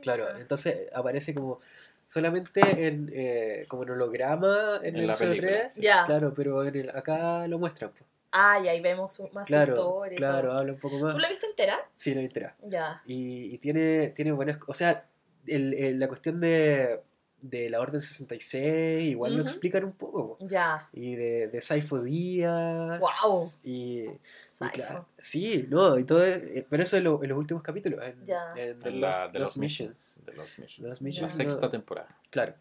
Claro, entonces aparece como solamente en, eh, como en holograma en, En el la episodio película. 3. Ya. Claro, pero en el, acá lo muestran. pues. Ah, y ahí vemos más Claro, y claro, todo. habla un poco más. ¿Tú la viste entera? Sí, lo entera. Ya. Y, y tiene, tiene buenas. O sea, el- el- la cuestión de, de la Orden 66, igual lo Ujú. explican un poco. po. Ya. Y de, de Saifo Díaz. Guau. Y, y Saifo. claro, sí, no, y todo. eh, pero eso en, lo- en los últimos capítulos. En, Ya. en The De, la- Lost, de Lost los Missions. missions. De los missions. Lost La Missions. sexta no- temporada. Claro.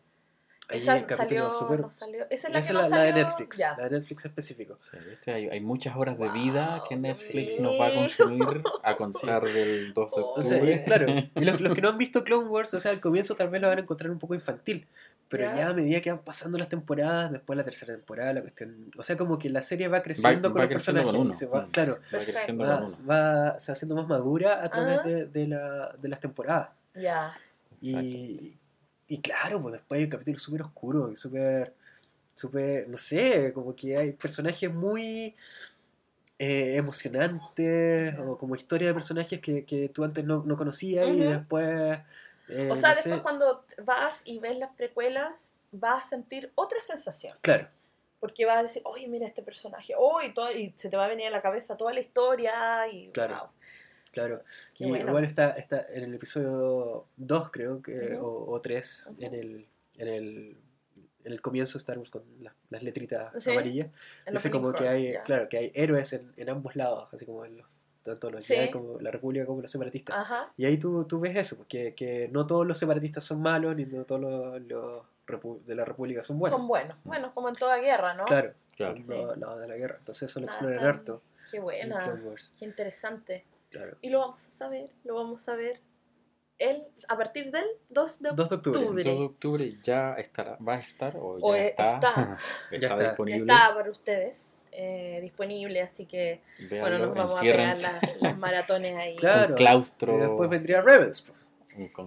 Ahí Esa salió, súper- no salió. Esa es la Esa que es la, no la de. Netflix, Ya. la de Netflix específico. Sí. Hay, hay muchas horas de vida que Netflix mío. nos va a consumir a contar del 2 de O O sea, octubre. eh, claro, y los, los que no han visto Clone Wars, o sea, al comienzo tal vez lo van a encontrar un poco infantil, pero Ya. ya, a medida que van pasando las temporadas, después la tercera temporada, la cuestión, o sea, como que la serie va creciendo Va- con va los creciendo personajes, con uno. y se va, Mm. claro, Va creciendo va, con uno. va- se va haciendo más madura a través de, de la- de las temporadas. Ya. Y, y claro, pues después hay un capítulo súper oscuro y súper, súper, no sé, como que hay personajes muy eh, emocionantes o como historia de personajes que, que tú antes no, no conocías y después Eh, O sea, no después sé. cuando vas y ves las precuelas, vas a sentir otra sensación. Claro. Porque vas a decir, oye, mira este personaje, oh, y, todo, y se te va a venir a la cabeza toda la historia. Y, Claro. wow. Claro. Qué y bueno. igual está, está en el episodio 2, creo que, Ujú. o, o 3, Ujú. en, el, en, el, en el comienzo de Star Wars con las, las letritas Sí, amarillas. En Dice como que hay, ya. claro, que hay héroes en, en ambos lados, así como en los, tanto los Sí. Jedi como la República como los separatistas. Ajá. Y ahí tú, tú ves eso, porque que no todos los separatistas son malos, ni no todos los, los de la República son buenos. Son buenos. Bueno, como en toda guerra, ¿no? Claro, Claro. son Sí. los lados de la guerra. Entonces eso lo exploran harto Qué en buena. Qué interesante. Claro. Y lo vamos a saber, lo vamos a ver el, a partir del 2 de 2 de octubre. octubre. 2 de octubre ya estará, va a estar o ya O está, está. Ya está. Ya disponible. está para ustedes eh, disponible, así que bueno, nos vamos a pegar las, las maratones ahí. Claro. Un claustro. Y después vendría Rebels.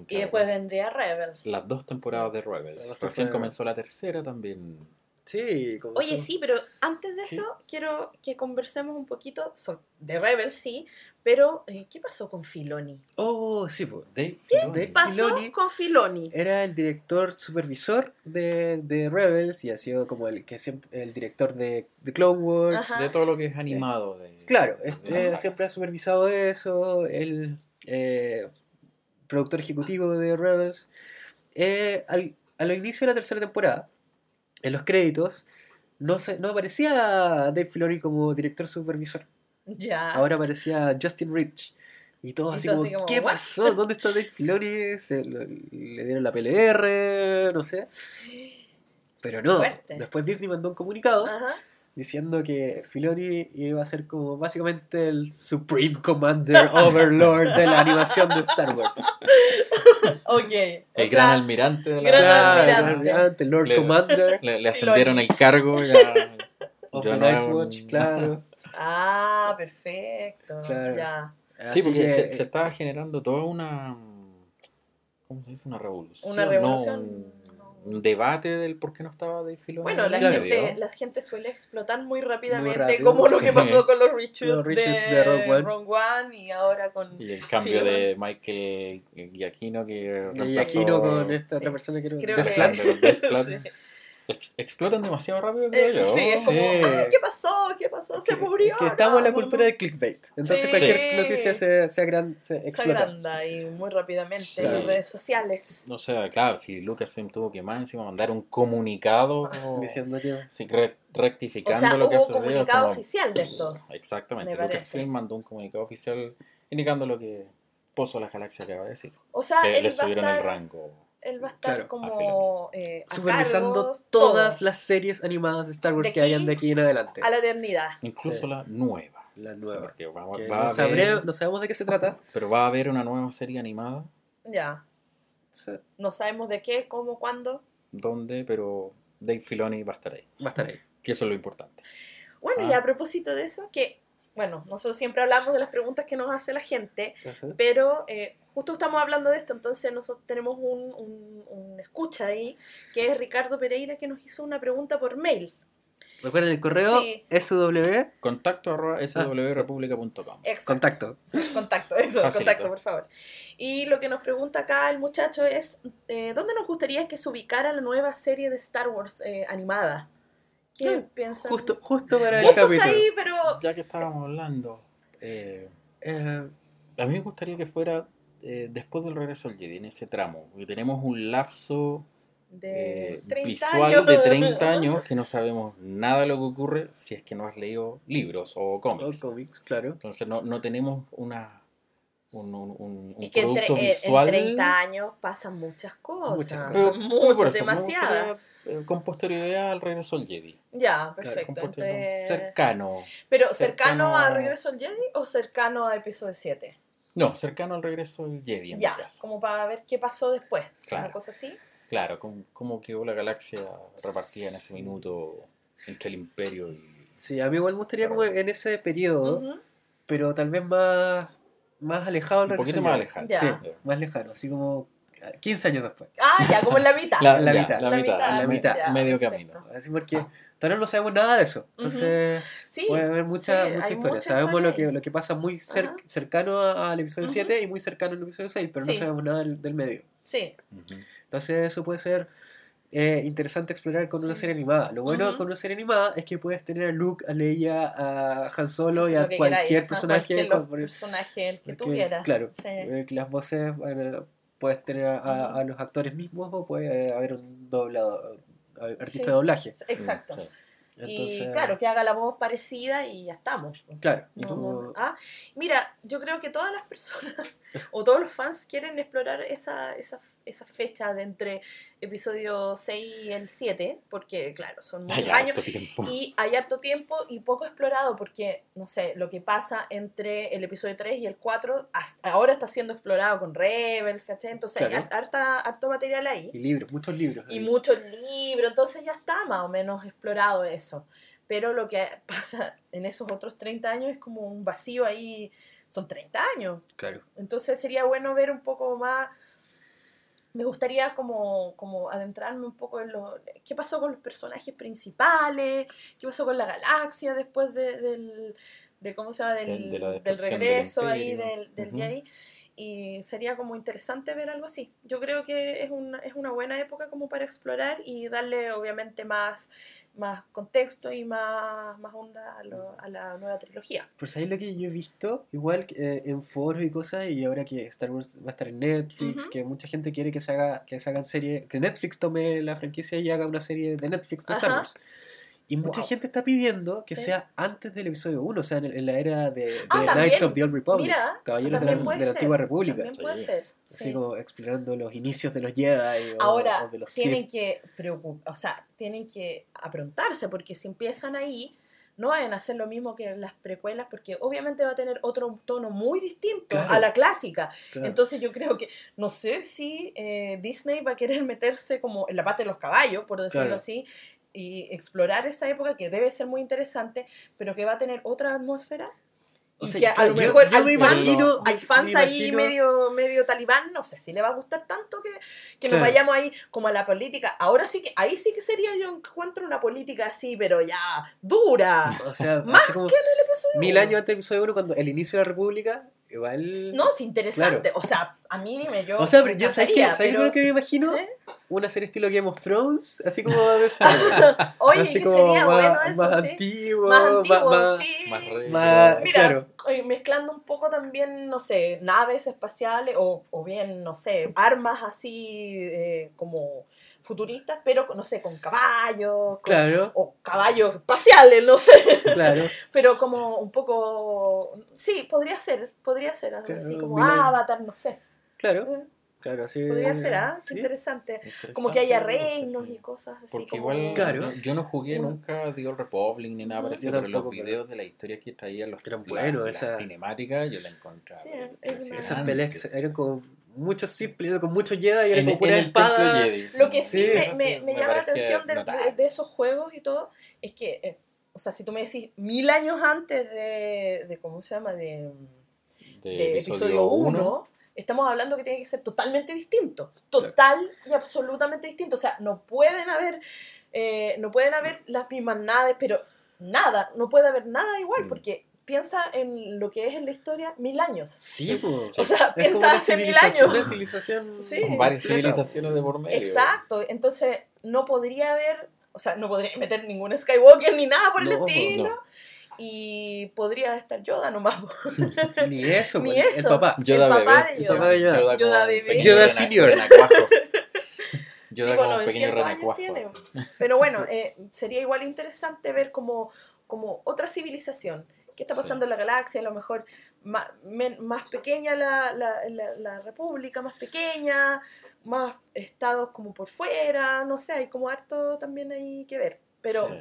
Y después vendría Rebels. Las dos temporadas Sí. de Rebels. Recién temporadas. comenzó la tercera también. Sí, como Oye, sí, pero antes de Sí. eso quiero que conversemos un poquito de Rebels, sí, pero eh, ¿qué pasó con Filoni? Oh, sí, pues. Dave ¿Qué Filoni. Dave pasó Filoni. con Filoni? Era el director supervisor de, de Rebels y ha sido como el que siempre el director de, de Clone Wars. Ajá. De todo lo que es animado. De, Claro, de saga. siempre ha supervisado eso, el eh, productor ejecutivo de Rebels. Eh, al, al inicio de la tercera temporada, en los créditos, no, se, no aparecía Dave Filoni como director supervisor. Ya. Ahora aparecía Justin Rich. Y todos así como, así como, ¿qué "What?". pasó? ¿Dónde está Dave Filoni? Se, lo- le dieron la PLR, no sé. Pero no, Fuerte. después Disney mandó un comunicado Ajá. diciendo que Filoni iba a ser como básicamente el Supreme Commander Overlord de la animación de Star Wars. Ok. El o gran sea, almirante de la gran Claro, almirante. el almirante, Lord Le- Commander Le, le ascendieron el cargo ya. of the Night's Watch, claro. Ah, perfecto. Claro. Ya. Sí, porque que, se, se estaba generando toda una. ¿Cómo se dice? Una revolución. Una ¿no? revolución. Un, un debate del por qué no estaba Dave Filoni. Bueno, en la Claro. gente, la gente suele explotar muy rápidamente, rápido, como lo que sí. pasó con los Richards, de, de Rogue One. Y ahora con... Y el cambio de Michael Giacchino que Aquino con esta Sí, otra persona que era creo que- Desplat. Sí. Ex- explotan demasiado rápido, creo Eh, yo. sí, es como. "Ah, ¿qué pasó? ¿Qué pasó? Se que- murió. es que estamos en la no, cultura del clickbait. Entonces Sí. cualquier noticia se, se, agran- se Se explota. agranda y muy rápidamente en Claro. las redes sociales. No sé, claro, si Lucasfilm tuvo que más encima mandar un comunicado Diciendo que sí, re- O rectificando sea, lo que hubo sucedió. comunicado como- oficial de esto. Exactamente. Lucasfilm mandó un comunicado oficial indicando lo que Pozo de la Galaxia acaba de decir. O sea, Que él le va, a subieron el estar, rango. Él va a estar Claro, como eh, a supervisando cargo todas todo, las series animadas de Star Wars De que hayan de aquí en adelante. a la eternidad. Incluso Sí. la nueva. La nueva. va, va no, a sabré- haber- no sabemos de qué se trata. pero va a haber una nueva serie animada. Ya. Sí, No sabemos de qué, cómo, cuándo. ¿Dónde? Pero Dave Filoni va a estar ahí. Va a estar ahí. Que eso es lo importante. Bueno, Ah. y a propósito de eso, que, bueno, nosotros siempre hablamos de las preguntas que nos hace la gente, Ajá. pero eh, justo estamos hablando de esto, entonces nosotros tenemos un, un- un escucha ahí, que es Ricardo Pereira, que nos hizo una pregunta por mail. Recuerden el correo Sí. SW Contacto arroba Ah. swrepublica.com. Contacto. Contacto, eso, Facilito. contacto, por favor. Y lo que nos pregunta acá el muchacho es, eh, ¿dónde nos gustaría que se ubicara la nueva serie de Star Wars eh, animada? ¿Qué Ah, piensan? Justo, justo para el Justo capítulo. está ahí, pero... Ya que estábamos hablando, eh, Eh, a mí me gustaría que fuera eh, después del regreso al Jedi, en ese tramo. Porque tenemos un lapso De eh, 30 visual años. de 30 años que no sabemos nada de lo que ocurre si es que no has leído libros o o cómics. cómics, claro. Entonces no, no tenemos una un, un, un- Y que entre- producto eh, visual. en 30 años pasan muchas cosas. Muchas cosas. Pero muchas, eso, gustaría, demasiadas. eh, con posterioridad al regreso al Jedi. Ya, perfecto. posterioridad entre- cercano. Pero cercano, cercano- a Regreso al Jedi o cercano a episodio 7? No, cercano al regreso al Jedi en Ya, mi caso. como para ver qué pasó después. Claro. Una cosa así. Claro, cómo, cómo quedó la galaxia repartida en ese minuto entre el Imperio y. Sí, a mí igual me gustaría como en ese periodo, pero tal vez más, más alejado del Un poquito más al alejado. Ya. Sí, más lejano, así como 15 años después. Ah, ya, como en la mitad. La, La ya, mitad. La La mitad. mitad, la mitad. Ya, medio perfecto. camino. Así porque todavía no sabemos nada de eso. Entonces Sí, puede haber mucha, sí, mucha historia. mucha Sabemos historia lo que, lo que pasa muy cer- Ajá. cercano al episodio Ujú. 7 y muy cercano al episodio 6, pero no sabemos nada del, del medio. Sí. Entonces eso puede ser eh, interesante explorar con una serie animada. Lo bueno con una serie animada es que puedes tener a Luke, a Leia, a Han Solo y a cualquier queráis, a personaje. cualquier por- personaje el que porque, quieras. Claro, Sí. eh, las voces bueno, puedes tener a, a- los actores mismos o puede haber un doblado, artista Sí. de doblaje. Exacto. Sí. Y claro, que haga la voz parecida y ya estamos. claro, y No, tú- no, no. Ah, mira, yo creo que todas las personas o todos los fans quieren explorar esa, esa, esa fecha de entre episodio 6 y el 7, porque claro, son muchos Hay años. harto. Y hay harto tiempo y poco explorado porque, no sé, lo que pasa entre el episodio 3 y el 4 hasta ahora está siendo explorado con Rebels, ¿cachai? Entonces hay Claro. har- harta, harto material ahí y libros, muchos libros. y ahí. muchos libros, entonces ya está más o menos explorado eso. Pero lo que pasa en esos otros 30 años es como un vacío ahí, son 30 años. Claro. Entonces sería bueno ver un poco más, me gustaría como, como adentrarme un poco en lo, qué pasó con los personajes principales, qué pasó con la galaxia después de, del, de ¿cómo se llama? Del, de del regreso ahí del, del. Jedi. Y sería como interesante ver algo así. Yo creo que es una, es una buena época como para explorar y darle obviamente más, más contexto y más, más onda a, lo- a la nueva trilogía. Pues ahí lo que yo he visto, igual eh, en foros y cosas, y ahora que Star Wars va a estar en Netflix, que mucha gente quiere que se haga, que se hagan serie, que Netflix tome la franquicia y haga una serie de Netflix de Star. Wars. Y mucha Wow. gente está pidiendo que Sí. sea antes del episodio 1, o sea, en, en la era de, de Ah, Knights of the Old Republic, Mira, Caballeros de la, de la Antigua República. Puede Sí. ser. Así sí. como explorando los inicios de los Jedi o, Ahora, o de los tienen Sith. que o sea, tienen que aprontarse porque si empiezan ahí, no vayan a hacer lo mismo que en las precuelas porque obviamente va a tener otro tono muy distinto Claro. a la clásica. Claro. Entonces yo creo que, no sé si eh, Disney va a querer meterse como en la pata de los caballos, por decirlo Claro. así, y explorar esa época que debe ser muy interesante, pero que va a tener otra atmósfera. O Y sea, que a lo yo- mejor yo al me imagino- fans me ahí imagino- medio, medio talibán, no sé si le va a gustar tanto que, que nos Claro. vayamos ahí como a la política. Ahora sí que, ahí sí que sería yo encuentro una política así, pero ya dura. O sea, Más así como Episodio mil años antes del episodio 1, cuando el inicio de la República, igual... No, es interesante. O sea, a mí dime yo. O sea, pero yo, ¿sabes qué? ¿Sabes pero- lo que me imagino? ¿Sí? Una serie estilo Game of Thrones, así como de Star Wars. Oye, así que como sería más, bueno eso, más sí. antiguo, Más antiguo, más- sí. Más re- más- Mira, claro. mezclando un poco también, no sé, naves espaciales o, o bien, no sé, armas así eh, como futuristas, pero, no sé, con caballos, con- Claro, o caballos espaciales, no sé, claro. pero como un poco, sí, podría ser, podría ser, así como años. Avatar, no sé, Claro, Eh, claro, sí. podría ser, ¿ah? Sí. interesante, Interesante, como que haya ¿no? reinos Sí. y cosas así Porque como... igual Claro. yo, no jugué nunca The Old Republic ni nada parecido, pero los videos de la historia que traían los Eran las- buenos, las esa- cinemáticas yo la encontraba. Sí, Esas peleas que eran como muchos Sith peleando con muchos Jedi y era en, como pura espada. Lo que sí, Sí, me, llama la atención de, notable. de- de esos juegos y todo es que, eh, o sea, si tú me decís mil años antes de, de ¿cómo se llama? De, de, de episodio 1, estamos hablando que tiene que ser totalmente distinto. Total y absolutamente distinto. O sea, no pueden haber, eh, no pueden haber las mismas naves, pero nada, no puede haber nada igual, Mm. porque piensa en lo que es en la historia mil años. Sí, po. O sea, Es como piensa una hace mil años. una civilización Sí. Son varias completa. civilizaciones de por medio. Exacto, entonces no podría haber, o sea, no podría meter ningún Skywalker ni nada por el No, po, estilo. no. Y podría estar Yoda nomás. Ni eso, Ni po, el- el eso. papá. Yoda el papá bebé. de El papá de Yoda. Yoda un bebé. Yoda senior. Sí, Yoda con como un pequeño 900 años renacuajo. tiene. Pero bueno, eh, sería igual interesante ver como, como otra civilización. ¿Qué está pasando en la galaxia? A lo mejor más, más pequeña la, la, la, la república, más pequeña, más estados como por fuera, no sé, hay como harto también ahí que ver. Pero Sí.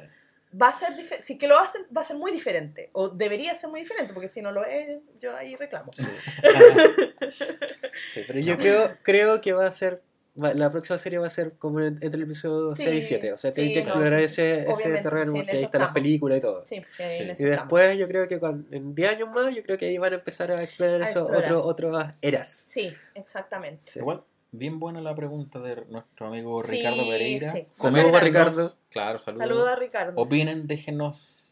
va a ser diferente. Si que lo hacen, va a ser muy diferente. O debería ser muy diferente, porque si no lo es, yo ahí reclamo. Sí. Sí, pero yo creo, creo que va a ser. Va- La próxima serie va a ser como en- entre el episodio Sí, 6 y 7. O sea, sí, que no, explorar sí. ese, ese terreno porque ahí están las películas y todo. Sí, sí, Sí. Y después yo creo que cuando, en 10 años más, yo creo que ahí van a empezar a explorar A eso, explorar. otro, otras eras. Sí, exactamente. Sí. Igual, bien buena la pregunta de nuestro amigo Sí, Ricardo Pereira. sí. Saludos a. Ricardo. Claro, saludos. Saludos a Ricardo. Opinen, déjenos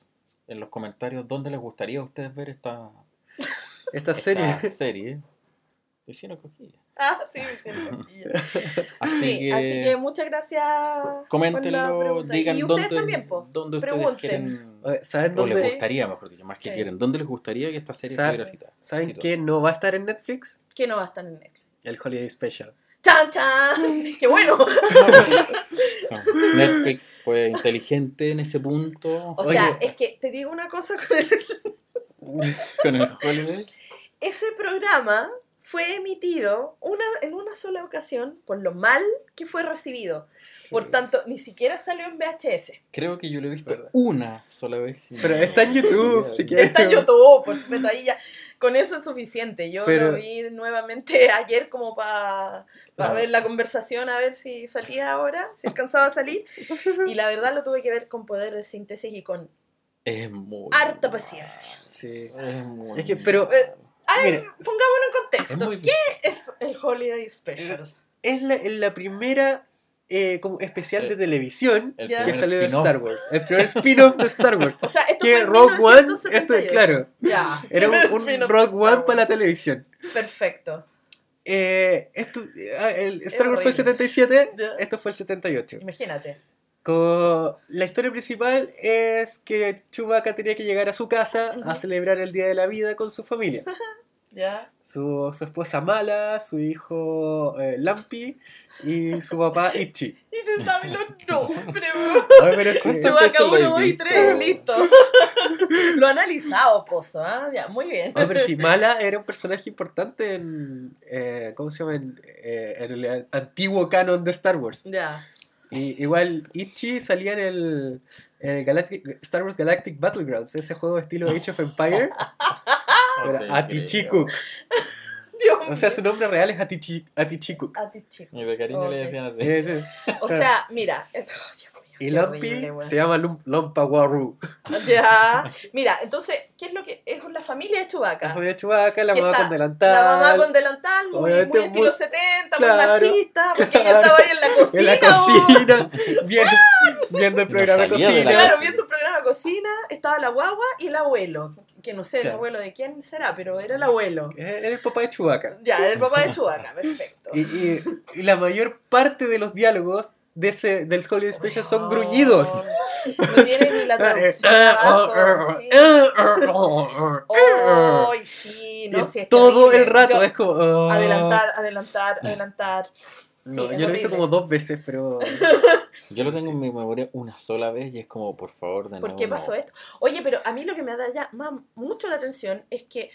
en los comentarios dónde les gustaría a ustedes ver esta, Esta esta serie. serie. Y Ah, sí. Así Sí, que, así que muchas gracias. coméntenlo, digan y ustedes dónde, también, po. dónde ustedes quieren. ¿Saben O les dónde? gustaría, mejor dicho, más que quieren. ¿Dónde les gustaría que esta serie ¿Saben- estuviera citada? ¿Saben qué no va a estar en Netflix? Que no va a estar en Netflix. El Holiday Special. ¡Chan, chan! ¡Qué bueno! No, Netflix fue inteligente en ese punto O sea, Oye. es que te digo una cosa con el- con el Holiday. Ese programa fue emitido una, en una sola ocasión por lo mal que fue recibido. Por tanto, ni siquiera salió en VHS. Creo que yo lo he visto ¿Verdad? una sola vez. y Pero está en YouTube, si quieres. Está en YouTube, por supuesto, ahí ya. Con eso es suficiente. Yo Pero- lo vi nuevamente ayer como para Ah. ver la conversación, a ver si salía ahora, si alcanzaba a salir. Y la verdad lo tuve que ver con poder de síntesis y con Es muy. harta paciencia. Sí. Es muy Es que, pero, Eh, A ver, Mire, pongámoslo en contexto. ¿Qué es el Holiday Special? es la, primera eh, como especial de televisión El que primer salió de spin-off. Star Wars. El primer spin-off de Star Wars. O sea, esto Que Rogue One, esto 1978. claro, era un, un Rogue One para la televisión. Perfecto. Eh, esto, ah, el Star Wars fue el horrible. 77, Ya. esto fue el 78. Imagínate. La historia principal es que Chewbacca tenía que llegar a su casa a celebrar el Día de la Vida con su familia. Ya. Su, su esposa Mala, su hijo eh, Lampi y su papá Itchy. Y se saben los nombres, Ay, pero sí. ¿Cuántas Chewbacca veces lo he 1, 2 y? 3, listo. Lo ha analizado, Pozo, ¿ah? Ya, muy bien. Ay, pero sí, Mala era un personaje importante en. eh, ¿Cómo se llama? En, eh, en el antiguo canon de Star Wars. Ya. Y igual Itchy salía en el, en el Galactic- Star Wars Galactic Battlegrounds, ese juego estilo Age of Empire. Era Atichikuk. Dios O sea, su nombre real es Atichi- Atichikuk. A ti, chico. Y de cariño Ok. le decían así. O sea, mira. oh, mío, Y qué Lumpy horrible, weón. se llama Lum- Lompa Waru. Ya. Mira, entonces, ¿qué es lo que es la familia de La Chewbacca? familia Chewbacca, la Que mamá está con delantal. La mamá con delantal, muy, estilo muy- 70, claro, muy machista, porque ella estaba ahí en la cocina. en la cocina, viendo, viendo el programa de de la cocina. Claro, cocina. viendo un programa de cocina, estaba la guagua y el abuelo. Que no sé el Claro. abuelo de quién será, pero era el abuelo. Era el papá de Chewbacca. Ya, era el papá de Chewbacca, perfecto. Y, y- y la mayor parte de los diálogos de ese, del Holiday Special son Oh, gruñidos. No tiene ni la traducción Eh, abajo, sí. oh, sí, no, sí, es todo terrible. el rato Yo- es como. ah. Adelantar, adelantar, adelantar. No, Sí, yo lo he visto como dos veces, pero. Yo lo tengo en mi memoria una sola vez y es como, por favor, de ¿Por nuevo. qué no. pasó esto? Oye, pero a mí lo que me da ya más, mucho la atención es que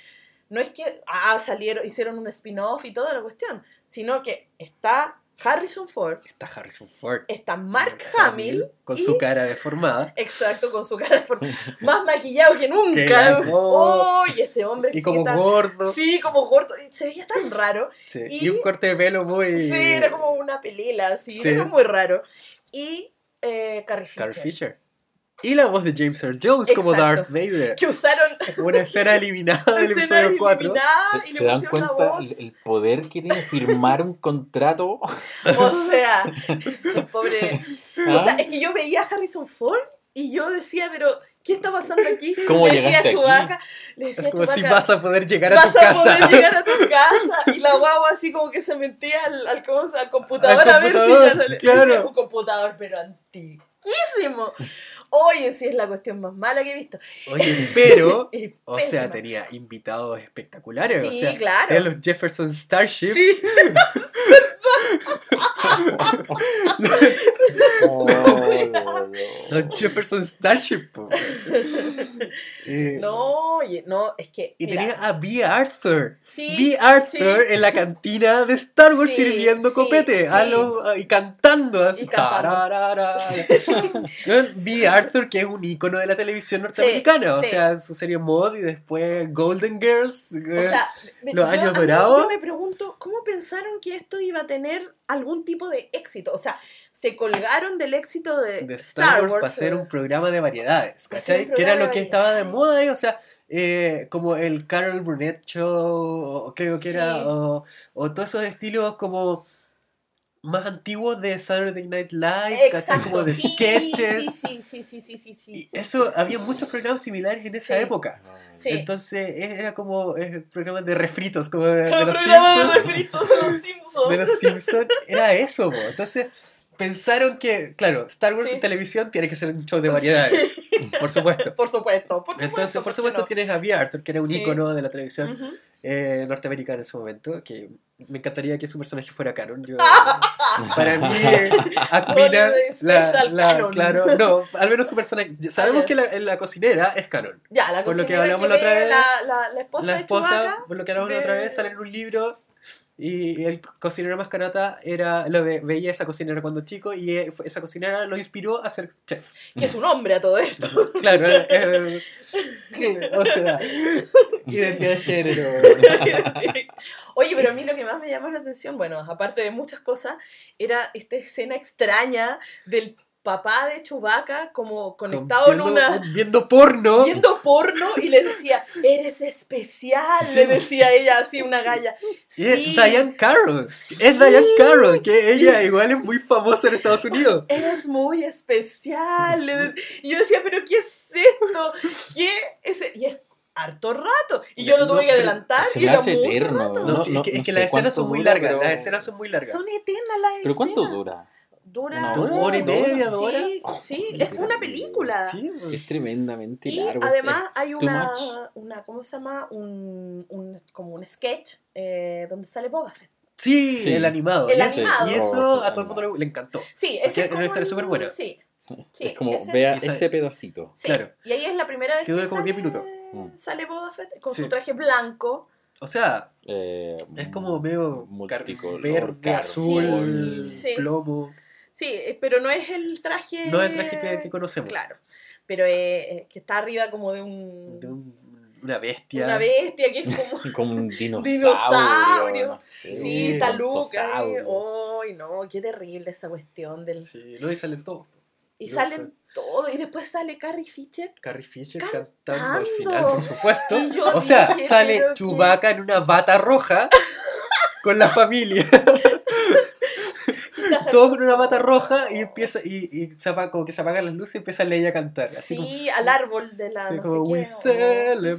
no es que ah, salieron, hicieron un spin-off y toda la cuestión, sino que está Harrison Ford, Está Harrison Ford. está Mark Hamill, Con y- su cara deformada. exacto, con su cara de forma- más maquillado que nunca. Oh. ¡Uy, este hombre Y como tan- gordo. Sí, como gordo. Se veía tan raro. Sí, Y- Y un corte de pelo muy. Sí, era como una pelela, así, Sí. era muy raro. Y eh, Carrie Fisher, Carrie Fisher. Y la voz de James Earl Jones como. Darth Vader. que usaron Una escena eliminada del escena episodio 4. eliminada ¿Se, y se le dan pusieron la cuenta voz. el, el poder que tiene firmar un contrato? O sea, el pobre. O ¿Ah? sea, es que yo veía a Harrison Ford y yo decía, pero, ¿qué está pasando aquí? ¿Cómo le decía llegaste a aquí? Chewbacca, le decía Es a como si vas a poder llegar a vas tu a casa. poder llegar a tu casa. Y la guagua así como que se metía al, al, ¿cómo se- al computador a ver si ya no le claro. decía, un computador, pero antiquísimo. Oye, sí es la cuestión más mala que he visto. Oye, pero. O sea, tenía invitados espectaculares. Sí, o sea, claro. eran los Jefferson Starship. Sí, Oh, no, no. Jefferson Starship. po. Eh, no, no, es que. Y mira, tenía a B. Arthur. sí, B. Arthur sí. en la cantina de Star Wars Sí, sirviendo sí, copete a y cantando así. Y cantando. B. Arthur, que es un icono de la televisión norteamericana. o sí. sea, su serie Mod y después Golden Girls. O eh, sea, los años dorados. Yo me pregunto, ¿cómo pensaron que esto iba a tener algún tipo de éxito? O sea, se colgaron del éxito de, de Star, Wars, para hacer eh, un programa de variedades, ¿cachai? Que era lo que estaba de moda ahí, o sea, eh, como el Carol Burnett Show, o creo que era, Sí. o, o todos esos estilos como más antiguos de Saturday Night Live, ¿cachai? Como de sí, sketches. Sí, sí, sí, sí, sí, sí. Y eso, había muchos programas similares en esa época. Entonces era como eh, programas de refritos, como de, de los programa de Simpsons. refritos de los Simpsons. De los Simpsons era eso, po. Entonces pensaron que, claro, Star Wars Sí. en televisión tiene que ser un show de variedades, por supuesto. Por supuesto, por supuesto. Entonces, por ¿por qué supuesto, no? tienes a V. Arthur, que era un Sí. ícono de la televisión Ujú. eh, norteamericana en su momento, que me encantaría que su personaje fuera canon. Yo, para mí, Aquina, Holiday la, la- canon. claro, no, al menos su personaje. Sabemos que la, la cocinera es canon. Ya, la Por lo que cocinera hablamos la otra ve vez, La, la, la esposa La de esposa, Chewbacca, por lo que hablamos la otra ve- vez, sale en un libro y el cocinero mascarata era, lo ve- veía esa cocinera cuando chico y eh, esa cocinera lo inspiró a ser chef. que es un hombre a todo esto. Claro, eh, eh, o sea, identidad de género. Oye, pero a mí lo que más me llamó la atención, bueno, aparte de muchas cosas, era esta escena extraña del papá de Chewbacca como conectado en viendo, una... viendo porno. viendo porno y le decía, eres especial, Sí. le decía ella así, una galla. Y es Sí, Diane Carroll. Es Diane Carroll, que ella igual es muy famosa en Estados Unidos. eres muy especial. le de- Y yo decía, pero ¿qué es esto? ¿Qué es e-?" Y es harto rato. Y yo lo No, tuve que pero adelantar se y era hace mucho eterno, rato. No, No, sí, no- es que, es no que las escenas son muy largas. pero- Las escenas son muy largas. Son eternas las ¿Pero cuánto escenas. dura? Dura Una ¿Una hora y ¿Dos media, dos horas? Sí, sí, es una película. Sí, Es tremendamente Y largo. además hay una, much. una, ¿cómo se llama? Un, un- como un sketch eh, donde sale Boba Fett. sí, Sí. el animado. El y, eso- animado. y eso Oh, a todo el mundo le, encantó. Sí, es una como historia súper buena. Sí, sí, es como, ese- vea ese pedacito. sí. claro. Y ahí es la primera vez Que dura que como sale, 10 minutos. Mm. sale Boba Fett con Sí. su traje blanco. O sea, Eh, es como medio verde, azul, Sí. plomo. Sí, eh, pero no es el traje... No es el traje que, que conocemos. Claro, pero eh, que está arriba como de un... De un- una bestia. Una bestia que es como... Como un dinosaurio. Dinosaurio. no sé, Sí, está Luca. Ay, no, qué terrible esa cuestión del... Sí, no, y salen todos. Y Yo- salen todo, y después sale Carrie Fisher. Carrie Fisher Cantando. cantando al final, por supuesto. Y yo O sea, dije, sale Chewbacca en una bata roja con la familia. Todo con una bata roja y empieza y, y se apaga, como que se apagan las luces y empieza ella a cantar. Así como, Sí, al árbol de la así no como, we qué, celebrate.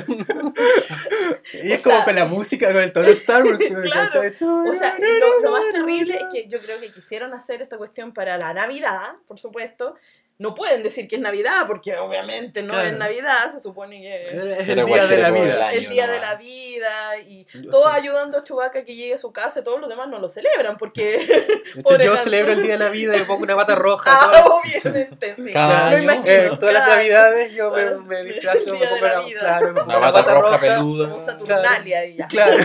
Sí. y es O como sea- con la música, con el tono Star Wars. Claro. O sea, lo, lo más terrible es que yo creo que quisieron hacer esta cuestión para la Navidad, por supuesto. No pueden decir que es Navidad, porque obviamente no Claro. es Navidad, se supone que Es el día de la vida. año. el día de la vida y Yo sé. ayudando a Chewbacca que llegue a su casa y todos los demás no lo celebran porque hecho, yo celebro el día de la vida y me pongo una bata roja. Ah, todo- obviamente sí. Cada año. imagino, Eh, todas las cada- navidades yo me, me disfrazo, me pongo la claro, me Una bata roja peluda. como Saturnalia y ya. Claro.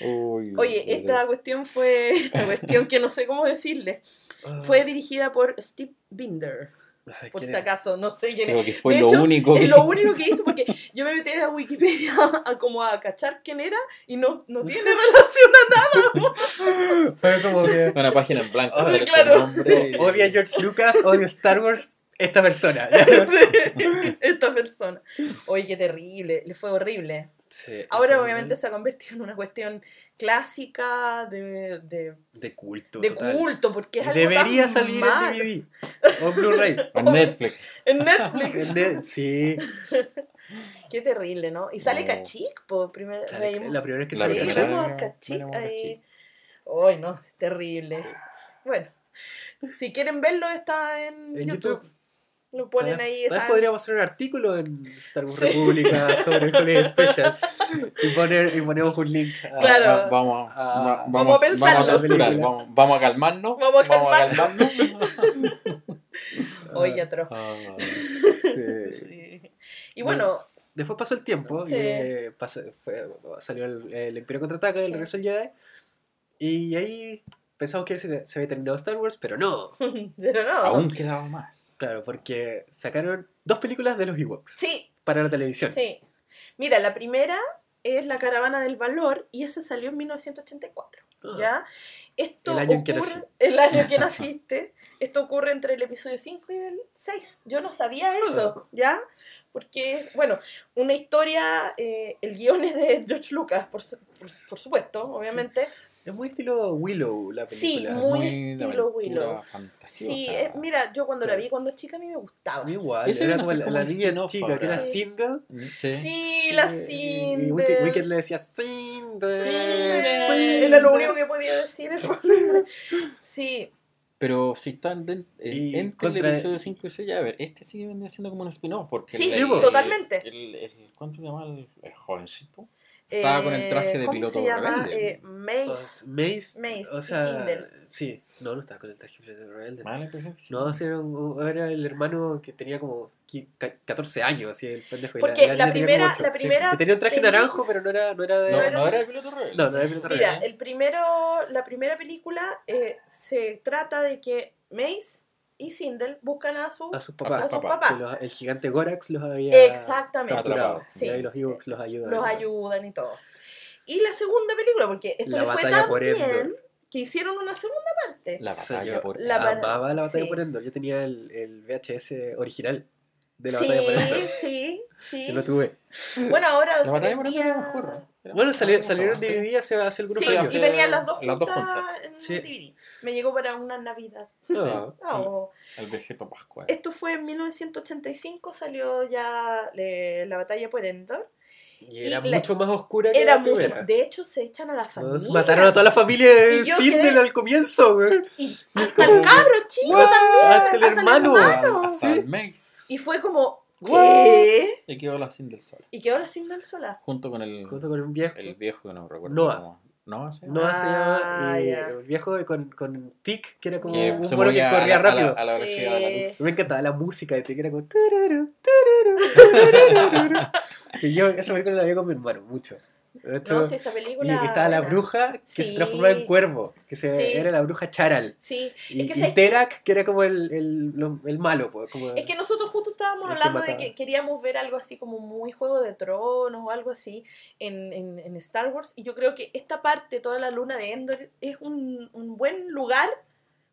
Uy, Oye, esta cuestión fue esta cuestión que no sé cómo decirle. Fue dirigida por Steve Binder, Ay, por ¿quién si acaso, no sé quién Creo es. que fue De lo hecho, único que Es lo único que hizo porque yo me metí a Wikipedia a como a cachar quién era y no, no tiene relación a nada. Fue como que Una página en blanco. Ah, sale claro. y- odia a George Lucas, odia Star Wars, esta persona. Esta persona. Oye, qué terrible, le fue horrible. Sí, Ahora obviamente se ha convertido en una cuestión clásica de, de, de culto. de total. culto, porque es algo Debería tan salir malo. en DVD o Blu-ray. En Netflix. En Netflix. En Sí, Qué terrible, ¿no? Y sale No. Kachik, por primera vez. la primera vez que sale vemos a ahí. Ay, no, es terrible. Bueno, si quieren verlo está en, En YouTube. YouTube. Lo ponen Tal vez- ahí. tal vez está- podríamos hacer un artículo en Star Wars Sí. República sobre el Holiday Special y, poner, y ponemos un link. a- Claro. Va- vamos, va- vamos a vamos, pensarlo. vamos a capturar, vamos, vamos a calmarnos. Vamos a calmarnos. Oye, atroz. Ah, sí. Sí. Y bueno, Después pasó el tiempo, Sí. y, eh, pasó- fue- salió el, el Imperio Contraataca, el Sí. regreso del Jedi, y ahí pensamos que se, se había terminado Star Wars, pero no. pero no. Aún quedaba más. Claro, porque sacaron dos películas de los Ewoks Sí, para la televisión. sí. Mira, la primera es La Caravana del Valor y esa salió en 1984. Ah, ¿Ya? Esto El año en que ocurre- nací. El año que naciste. Esto ocurre entre el episodio 5 y el 6. Yo no sabía eso, ¿ya? porque, bueno, una historia, eh, el guion es de George Lucas, por, su- por, por supuesto, obviamente. Es muy estilo Willow la Sí, película. muy de estilo Willow. fantasiosa. Sí, eh, mira, yo cuando la vi cuando chica a mí me gustaba. Igual, era como la, como la un niña spin-off chica que era. Sí. single. Sí. Sí, la Y Cinder. Wicked, Wicked le decía. Cinder". Era lo único que podía decir. era Cinder. Sí, Pero si están en- Y entre el episodio 5 y 6, ya a ver, este sigue vendiendo siendo como un spin-off. Porque Sí, el- sí, el- totalmente. el- el- ¿Cuánto se llama el, el jovencito? Estaba con el traje de ¿cómo piloto se llama? rebelde. Eh, Mace. Mace, Mace o sea, sí, no, no estaba con el traje de rebelde. Impresión que sí. No, sí, era, un- era el hermano que tenía como qui- ca- 14 años, así el pendejo. y Porque la, niña tenía como primera, ocho. la primera Que tenía un traje película- naranjo, pero no era, no era de. no, era- no era el piloto rebelde. no, no era de piloto Mira, rebelde. el primero, la primera película eh, se trata de que Mace y Sindel buscan a su a sus papás. a sus papás. papás. que los- el gigante Gorax los había Exactamente. capturado. Atrapado. Sí. Y ahí los Ewoks los ayudan. Los ayudan y todo. Y la segunda película, porque esto La le fue batalla tan por bien que hicieron una segunda parte. La O sea, batalla yo por. La amaba la batalla sí. por Endor. Yo tenía el, el VHS original de la sí, batalla por Endor. sí, sí. Que lo tuve. Bueno, ahora La batalla por Endor era mejor. Bueno, salieron sí. DVD hace, hace algunos Sí, años. y venían las dos Las dos juntas juntas. en DVD. Me llegó para una Navidad. Ah. Ah, o- El vegeto pascual. Esto fue en 1985, salió ya la batalla por Endor. Y era Y la- mucho más oscura que Era la mucho primera. más. De hecho, se echan a la familia. Nos mataron a toda la familia de Sindel al comienzo, güey. Y hasta como el cabro chico What? también. Hasta el hermano. hermano. Hasta Sí. el Mace. Y fue como? ¿qué? Y quedó la sin del sol. Y quedó la Sindel sola. Junto con el, Junto con un viejo. el viejo que no recuerdo. Noah. cómo- Noah, sí. No se llama. Ah, Y ya. el viejo con, con Tic, que era como que un se mono que movía a corría la- a la- rápido. A la velocidad de la luz. Me encantaba la música de Tic, era como. tururu, tururu, tururu. que yo esa película la vi con mi hermano, mucho. Hecho, No, sí, esa y película. estaba la bruja que se Sí. transformaba en cuervo, que se, Sí. era la bruja Charal. Sí, Y, es que, y Terak, que era como el, el, lo- el malo, pues, como es que nosotros justo estábamos que hablando de que queríamos ver algo así como muy Juego de Tronos o algo así en, en- en Star Wars. Y yo creo que esta parte, toda la luna de Endor, es un, un buen lugar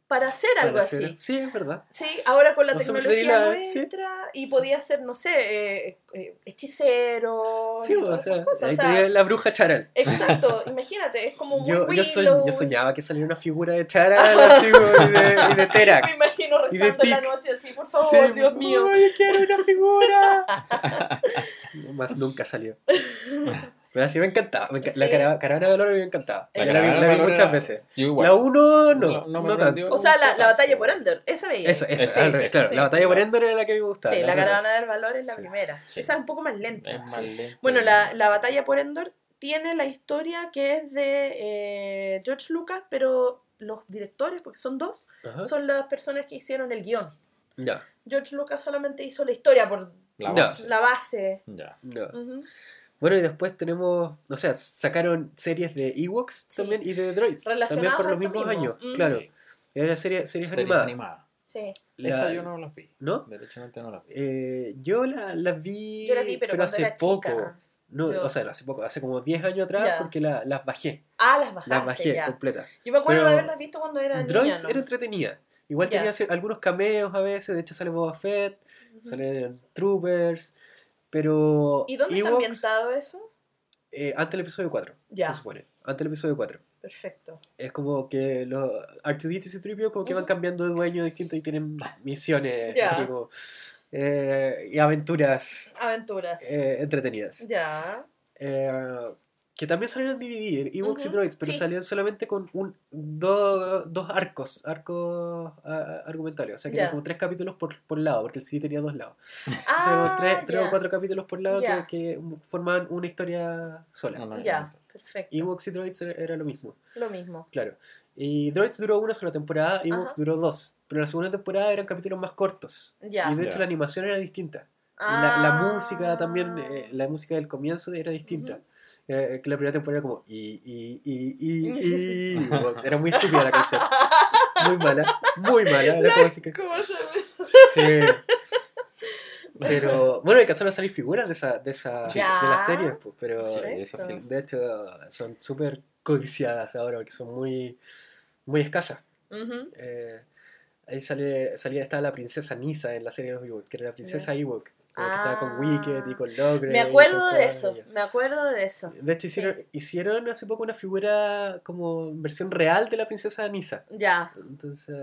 para hacer para algo hacer- así. Sí, es verdad. Sí, ahora con la No me tecnología la- sí. nuestra y Sí. podía ser, no sé, eh, eh, hechicero. Sí, o sea, cosas, ahí o sea, la bruja Charal. Exacto, imagínate, es como muy Yo, yo, Willow. yo soñaba que saliera una figura de Charal así, y, de, y de Me Terak. imagino Y de rezando en la noche así, por favor, Sí, Dios mío. yo quiero una figura. Más nunca salió. Pero así me encantaba. me enca- La Sí. cara- caravana de valor me encantaba. La la vi, caravana la vi muchas era- veces. Yo igual. La 1 no, No- no, no tanto. O sea, la, la batalla por Endor, esa veía. Eso, eso, Sí, al revés, claro. sí. La batalla por. Endor era la que me gustaba. Sí, la caravana del valor es la Sí. primera. Sí. Esa es un poco más lenta. Es más lento. Bueno, la, la batalla por Endor tiene la historia que es de eh, George Lucas, pero los directores, porque son dos, Ajá. son las personas que hicieron el guion. Ya, George Lucas solamente hizo la historia por La base. la base. Ya. ya. Ujú. Bueno, y después tenemos, o sea, sacaron series de Ewoks Sí. también y de Droids. También por los mismos mismo. años, Mm. claro. Era serie, series Series animadas. animadas. Sí. La- Esa yo no las vi. ¿No? Derechamente no las vi. Eh, yo las la vi, Yo la vi, pero, hace era poco. chica. No, Yo- o sea, hace poco, hace como 10 años atrás, porque la- las bajé. Ah, las bajaste Las bajé ya. completas. Yo me acuerdo Pero de haberlas visto cuando era niña. Droids ¿no? era entretenida. Igual tenía algunos cameos a veces, de hecho sale Boba Fett, salen Troopers, pero ¿Y dónde está ambientado eso? eh, antes del episodio 4, Ya. se supone. Antes del episodio 4. Perfecto. Es como que los R2D2 y C-3PO como que van cambiando de dueño distinto y tienen misiones Ya. así como, eh, y aventuras Aventuras. eh, entretenidas. Ya. Eh, que también salieron en DVD, Ewoks y Droids, pero sí. salieron solamente con un, do- dos arcos, arcos ah, argumentales. O sea que Ya. eran como tres capítulos por, por lado, porque el CD tenía dos lados. Ah, tres, tres o cuatro capítulos por lado que, que formaban una historia sola. No, no, Ya, perfecto. Ewoks y Droids era, era lo mismo, Lo mismo. claro. Y Droids duró una sola temporada, Ewoks Ajá. duró dos. Pero la segunda temporada eran capítulos más cortos. Ya. Y de hecho la animación era distinta. Y La, la Ah. música también, eh, la música del comienzo era distinta. Eh, que la primera temporada era como y, y, y, y. Era muy estúpida la canción. Muy mala, muy mala. Era como así que. ¿Cómo se ve? Sí. Pero bueno, alcanzaron a salir figuras de esa, de esa, de las series, pues, pero Sí, de hecho son súper codiciadas ahora porque son muy, muy escasas. Eh, ahí sale, salía, estaba la princesa Nisa en la serie de los Ewoks, que era la princesa Ewok, como que estaba con Ah. Wicked y con Logre. Me acuerdo de eso, ellas. me acuerdo de eso. De hecho, hicieron, hicieron hace poco una figura como versión real de la princesa Nisa. Ya. Entonces,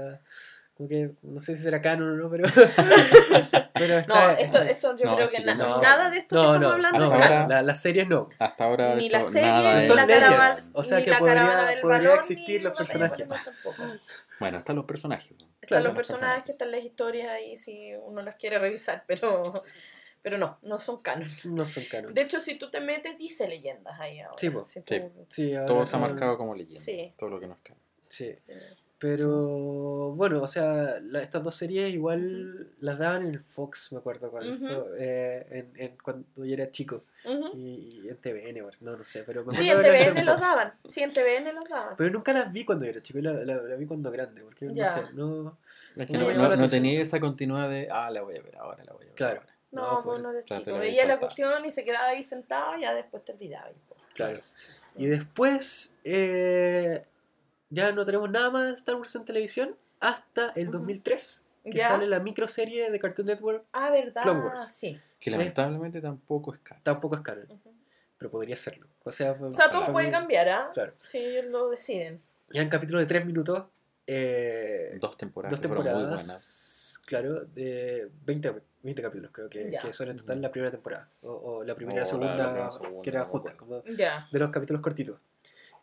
como que no sé si será canon o no, pero. pero No, está- esto, esto yo No, creo es que que na- no. nada de esto no, que estamos no, hablando no, es hasta canon. ahora- la, la serie no. Hasta ahora Ni esto la serie, nada ni la caravana, o sea ni que la podría- caravana del podría balón, existir los personajes. Bueno, están los personajes. Están Claro, los personajes que están las historias ahí si uno las quiere revisar, pero, pero no, no son canon. No son canon. De hecho, si tú te metes, dice leyendas ahí ahora. Sí. Si Sí. tú- Sí, ahora Todo está marcado como leyenda. Sí. Todo lo que nos cae. Sí. Pero bueno, o sea, la- estas dos series igual las daban en el Fox, me acuerdo, cuando, eh, en, en- cuando yo era chico. Y, y en TVN, bueno, no, no sé, pero me Sí, acuerdo en de verlas TVN los Fox. daban. Sí, en TVN los daban. Pero nunca las vi cuando era chico, la, la, la vi cuando grande, porque Ya. no sé, no... Es que No tenía esa continuidad de, ah, la voy a ver ahora, la voy a ver. Claro. ahora. No, No, pues pues, no eres trate chico. Veía la cuestión y se quedaba ahí sentado y ya después te olvidaba. Claro. Y después eh, ya no tenemos nada más de Star Wars en televisión hasta el Ujú. 2003, que ¿Ya? sale la microserie de Cartoon Network. Ah, ¿verdad? Clone Wars. Sí. Que lamentablemente tampoco es canon. Tampoco es canon, Ujú. pero podría serlo. O sea, O sea, todo puede cambiar, ¿ah? Claro. Si ellos lo deciden. Ya en capítulos de 3 minutos, eh, Dos temporadas dos muy buenas. temporadas, claro, de 20, 20 capítulos creo que, que son en total la primera temporada. O, o la primera y O la la- segunda, la primera, segunda, que era como Ya. de los capítulos cortitos.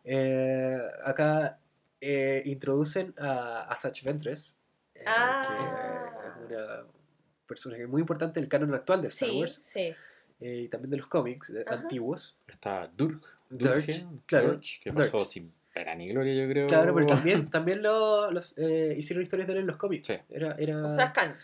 Eh, acá eh, introducen a, a Satch Ventress, eh, Ah. que es una personaje muy importante del canon actual de Star Sí, Wars sí. eh, y también de los cómics eh, Ajá. antiguos. Está Durg, Durge, claro, Durge, que pasó Durge. sin pena ni gloria, yo creo. Claro, pero también, también lo- los, eh, hicieron historias de él en los cómics. Sí. Era, era, O sea, es canon.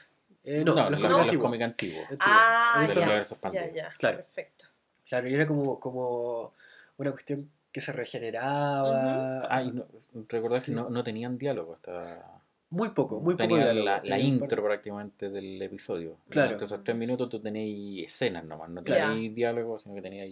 eh, no, no, los los, cómics los antiguos. cómics antiguos. Ah, ya. universo Ya, ya. Claro. Perfecto. Claro, y era como, como una cuestión que se regeneraba. Ah, y no, recordad Sí. que no, no tenían diálogo hasta. Muy poco, muy poco diálogo. la, intro prácticamente del episodio. Claro. Durante esos tres minutos tú tenías escenas nomás, no Claro. tenías diálogo, sino que tenías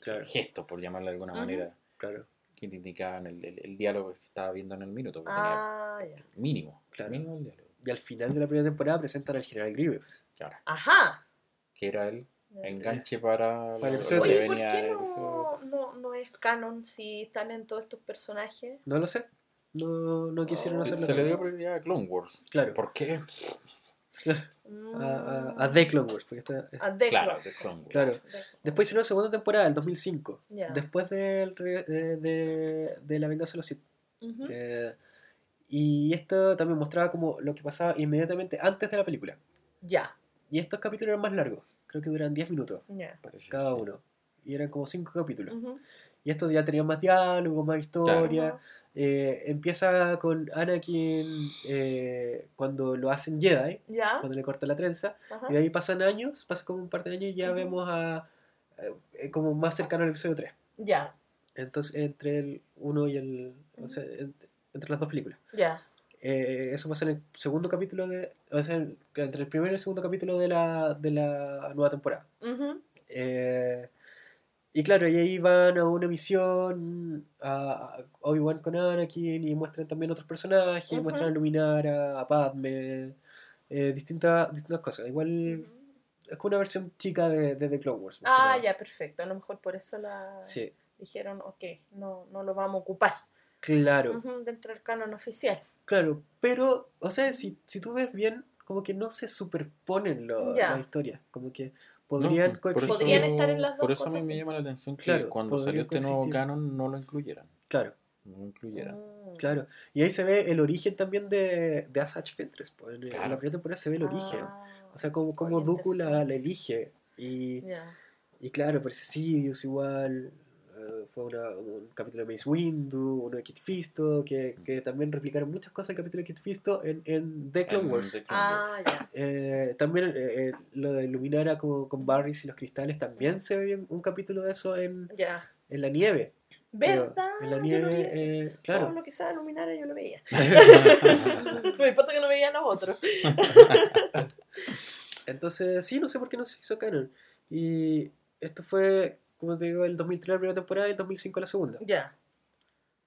Claro, gestos, por llamarlo de alguna manera, claro, que te indicaban el, el- el diálogo que se estaba viendo en el minuto. Ah, ya. mínimo, Claro. mínimo el diálogo. Y al final de la primera temporada presentan al general Grievous. Claro, Ajá. que era el enganche para, Para el episodio Oye, ¿por venía qué no, no, no es canon si están en todos estos personajes? No lo sé. No, no quisieron Oh, hacerlo. Se le dio prioridad a Clone Wars. Claro. ¿Por qué? A, a, a The Clone Wars. Porque está, A The Claro, Clone. de Clone Wars. Claro. The. Después hicieron una segunda temporada, el 2005. Ya. Después del de, de, de La Venganza de los Sith. Ujú. Eh, y esto también mostraba como lo que pasaba inmediatamente antes de la película. Ya. Y estos capítulos eran más largos. Creo que duran 10 minutos cada uno. Y eran como 5 capítulos. Y estos ya tenían más diálogo, más historia. Eh, empieza con Anakin eh, cuando lo hacen Jedi, cuando le corta la trenza. Y de ahí pasan años, pasa como un par de años y ya vemos a. eh, como más cercano al episodio 3. Ya. Entonces, entre el 1 y el. O sea, en- entre las dos películas. Ya. Eh, eso pasa en el segundo capítulo de. O sea, en- entre el primero y el segundo capítulo de la, de la nueva temporada. Ujú. Eh, y claro, y ahí van a una misión a Obi-Wan con Anakin y muestran también otros personajes, Ujú. muestran a Luminara, a Padme, eh, distintas, distintas cosas. Igual Ujú. es como una versión chica de, de The Clone Wars. Ah, ya, perfecto. A lo mejor por eso la Sí, dijeron, ok, no, no lo vamos a ocupar claro, dentro del canon oficial. Claro. Pero, o sea, si, si tú ves bien, como que no se superponen lo- Ya. las historias. Como que podrían No, por coexistir. eso- Podrían estar en las dos Por eso a cosas mí me juntas. llama la atención que Claro, cuando salió este nuevo canon no lo incluyeran. Claro, No lo incluyeran. Mm. claro. Y ahí se ve el origen también de, de Asajj Ventress. pues, En, en Claro. la primera temporada se ve el origen. Ah, O sea, como, como Dooku la, la elige. Y, y claro, aparece Sidious igual. Fue una- un capítulo de Mace Windu, uno de Kit Fisto, que, que también replicaron muchas cosas del capítulo de Kit Fisto en, en The Clone Wars. The Clone Ah, ya. Eh, también eh, eh, lo de Luminara con, con Barris y los cristales, también se ve bien un capítulo de eso en, en la nieve. Pero ¿Verdad? En la nieve, eh, Todo claro. lo que yo lo veía. me importa que no veía los otros. Entonces, sí, no sé por qué no se hizo canon. Y esto fue, como te digo, el 2003 la primera temporada y el 2005 la segunda. Ya.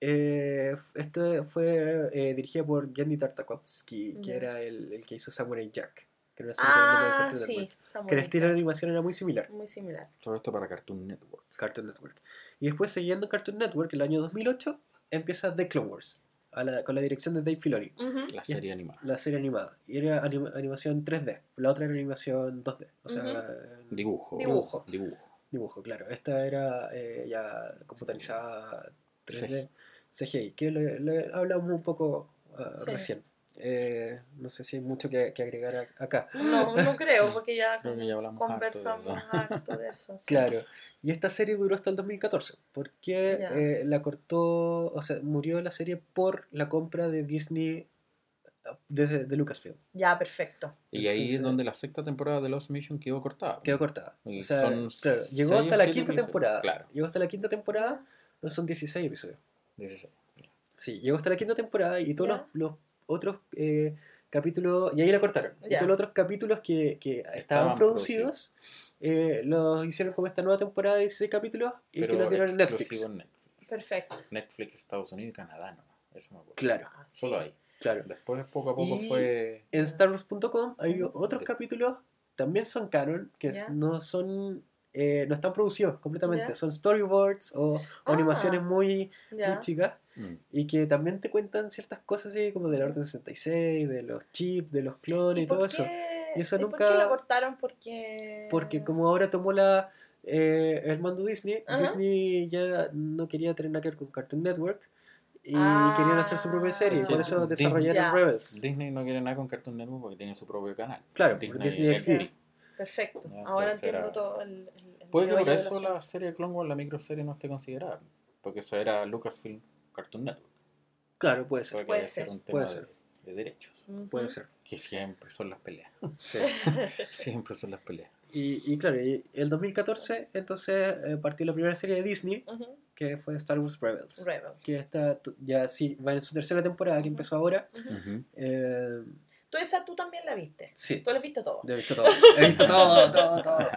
Eh, este fue eh, dirigida por Genndy Tartakovsky, que era el, el que hizo Samurai Jack, que era una serie también de Ah, Cartoon sí. Muy Que el estilo de animación era muy similar. Muy similar. Todo esto para Cartoon Network. Cartoon Network. Y después, siguiendo Cartoon Network, el año 2008, empieza The Clone Wars, a la- con la dirección de Dave Filoni. La serie animada. la serie animada. Y era anima- animación 3D, la otra era animación 2D, o sea, Dibujo. Dibujo. Dibujo. Dibujo, claro. Esta era eh, ya computarizada 3D, CGI, que le, le hablamos un poco Sí. recién. Eh, no sé si hay mucho que, que agregar a- acá. No, no creo, porque ya Creo que ya hablamos harto de conversamos eso. harto de eso. sí. Claro, y esta serie duró hasta el 2014, porque eh, la cortó, o sea, murió la serie por la compra de Disney ah, de, de Lucasfilm. Ya, perfecto. Y ahí Entonces- es donde la sexta temporada de Lost Mission quedó cortada. Quedó cortada. Y O sea, son claro, llegó hasta la quinta episodios. temporada. Claro. Llegó hasta la quinta temporada, no son 16 episodios. 16. Sí, llegó hasta la quinta temporada y todos los, los otros eh, capítulos, y ahí la cortaron. Y todos los otros capítulos que, que estaban, Estaban producidos, eh, los hicieron como esta nueva temporada de 16 capítulos y que los dieron en Netflix. Netflix. Perfecto. Netflix, Estados Unidos y Canadá, no. Eso me acuerdo. Claro, Ah, sí. Solo ahí. Claro. Después, poco a poco, Y- fue. En StarWars.com hay otros capítulos, también son canon, que no son... eh, no están producidos completamente, son storyboards o, o Ah. animaciones muy, muy Ya. chicas Mm. y que también te cuentan ciertas cosas así como de la Orden 66, de los chips, de los clones y, todo eso. Y eso ¿y nunca- ¿Por qué la cortaron? Porque... Porque como ahora tomó la eh, el mando Disney, Ajá. Disney ya no quería tener nada que ver con Cartoon Network y Ah. querían hacer su propia serie, por eso Disney- desarrollaron Ya. Rebels. Disney no quiere nada con Cartoon Network porque tiene su propio canal. Claro, Disney XD. Perfecto. Ya, Ahora entiendo todo el... el- Puede que por eso la serie de Clone Wars, la microserie, no esté considerada. Porque eso era Lucasfilm Cartoon Network. Claro, puede ser, Puede, ser. un tema Puede de, ser. de derechos. Ujú. puede ser. Que siempre son las peleas. Sí. siempre son las peleas. Y, y claro, y el 2014 entonces eh, partió la primera serie de Disney, Ujú. Que fue Star Wars Rebels. Rebels. Que está ya sí, va en su tercera temporada, que empezó ahora. Ujú. Ujú. Eh, Tú esa tú también la viste. sí, Tú la viste todo. He visto todo. He visto todo, todo, todo.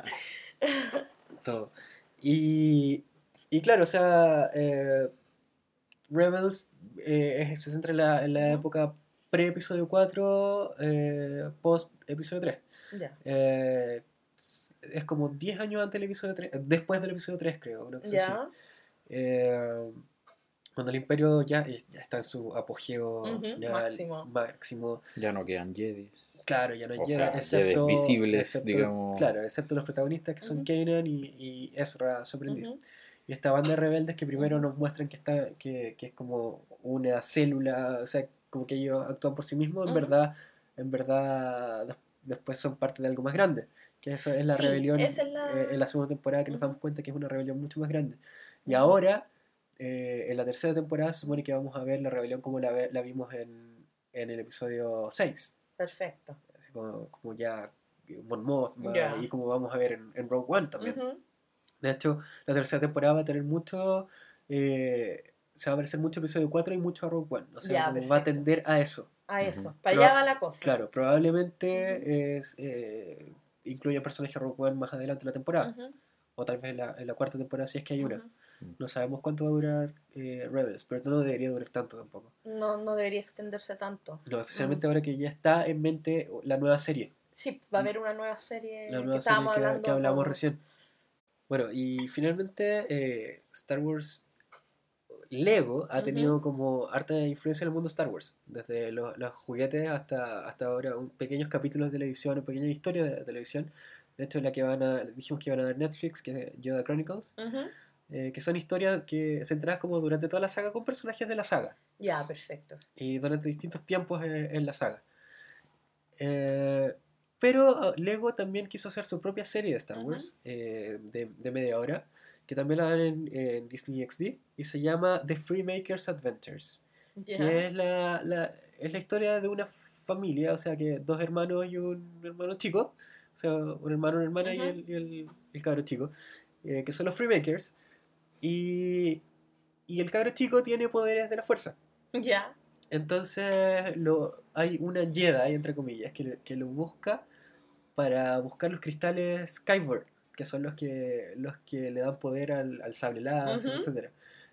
Todo. Y, y claro, o sea, eh, Rebels eh, es- se centra en la, en la época pre-episodio 4, eh, post-episodio 3. Ya. Eh, es como 10 años antes del episodio 3, después del episodio 3 creo, así. Ya. Eh, cuando el imperio ya, ya está en su apogeo Ujú, ya máximo. máximo Ya no quedan Jedis. Claro, ya no hay Jedis visibles, excepto- digamos. Claro, excepto los protagonistas que son Ujú. Kanan y, y Ezra su aprendiz. Ujú. Y esta banda de rebeldes que primero nos muestran que, está, que, que es como una célula, o sea, como que ellos actúan por sí mismos, en verdad, en verdad des- después son parte de algo más grande. Que eso es la Sí, rebelión es la- eh, en la segunda temporada que nos damos cuenta que es una rebelión mucho más grande. Y ahora, eh, en la tercera temporada, se supone que vamos a ver la rebelión como la, ve- la vimos en, en el episodio 6 Perfecto. así como, como ya Mon Mothma Ya. y como vamos a ver en, en Rogue One también. De hecho, la tercera temporada va a tener mucho, eh, se va a parecer mucho episodio 4 y mucho a Rogue One. O sea, Ya, como va a tender a eso. A eso. Para Pero- allá va la cosa. Claro, probablemente es, eh, incluya personaje Rogue One más adelante en la temporada. O tal vez en la, en la cuarta temporada si es que hay una. No sabemos cuánto va a durar eh, Rebels, pero no debería durar tanto tampoco. No, no debería extenderse tanto. No, especialmente ahora que ya está en mente la nueva serie. Sí, va a haber una nueva serie Mm. la que nueva serie estábamos que, hablando. que hablamos con- recién. Bueno, y finalmente eh, Star Wars Lego ha tenido como harta influencia en el mundo Star Wars, desde los, los juguetes hasta, hasta ahora un- pequeños capítulos de televisión pequeñas historias de televisión. De hecho, la que van a, dijimos que iban a dar Netflix, que es Yoda Chronicles. Eh, que son historias que centradas como durante toda la saga con personajes de la saga Ya, perfecto. y durante distintos tiempos en, en la saga. Eh, pero uh, Lego también quiso hacer su propia serie de Star. Wars eh, de, de media hora, que también la dan en, en Disney XD, y se llama The Freemakers Adventures, Ya. que es la, la- es la historia de una familia, o sea que dos hermanos y un hermano chico, o sea, un hermano, una hermana y el, y el, el cabro chico, eh, que son los Freemakers, y, y el cabro chico tiene poderes de la fuerza. Ya. Entonces lo, hay una Jedi, entre comillas, que, que lo busca para buscar los cristales Skyward, que son los que, los que le dan poder al, al sable láser, Ujú. etcétera.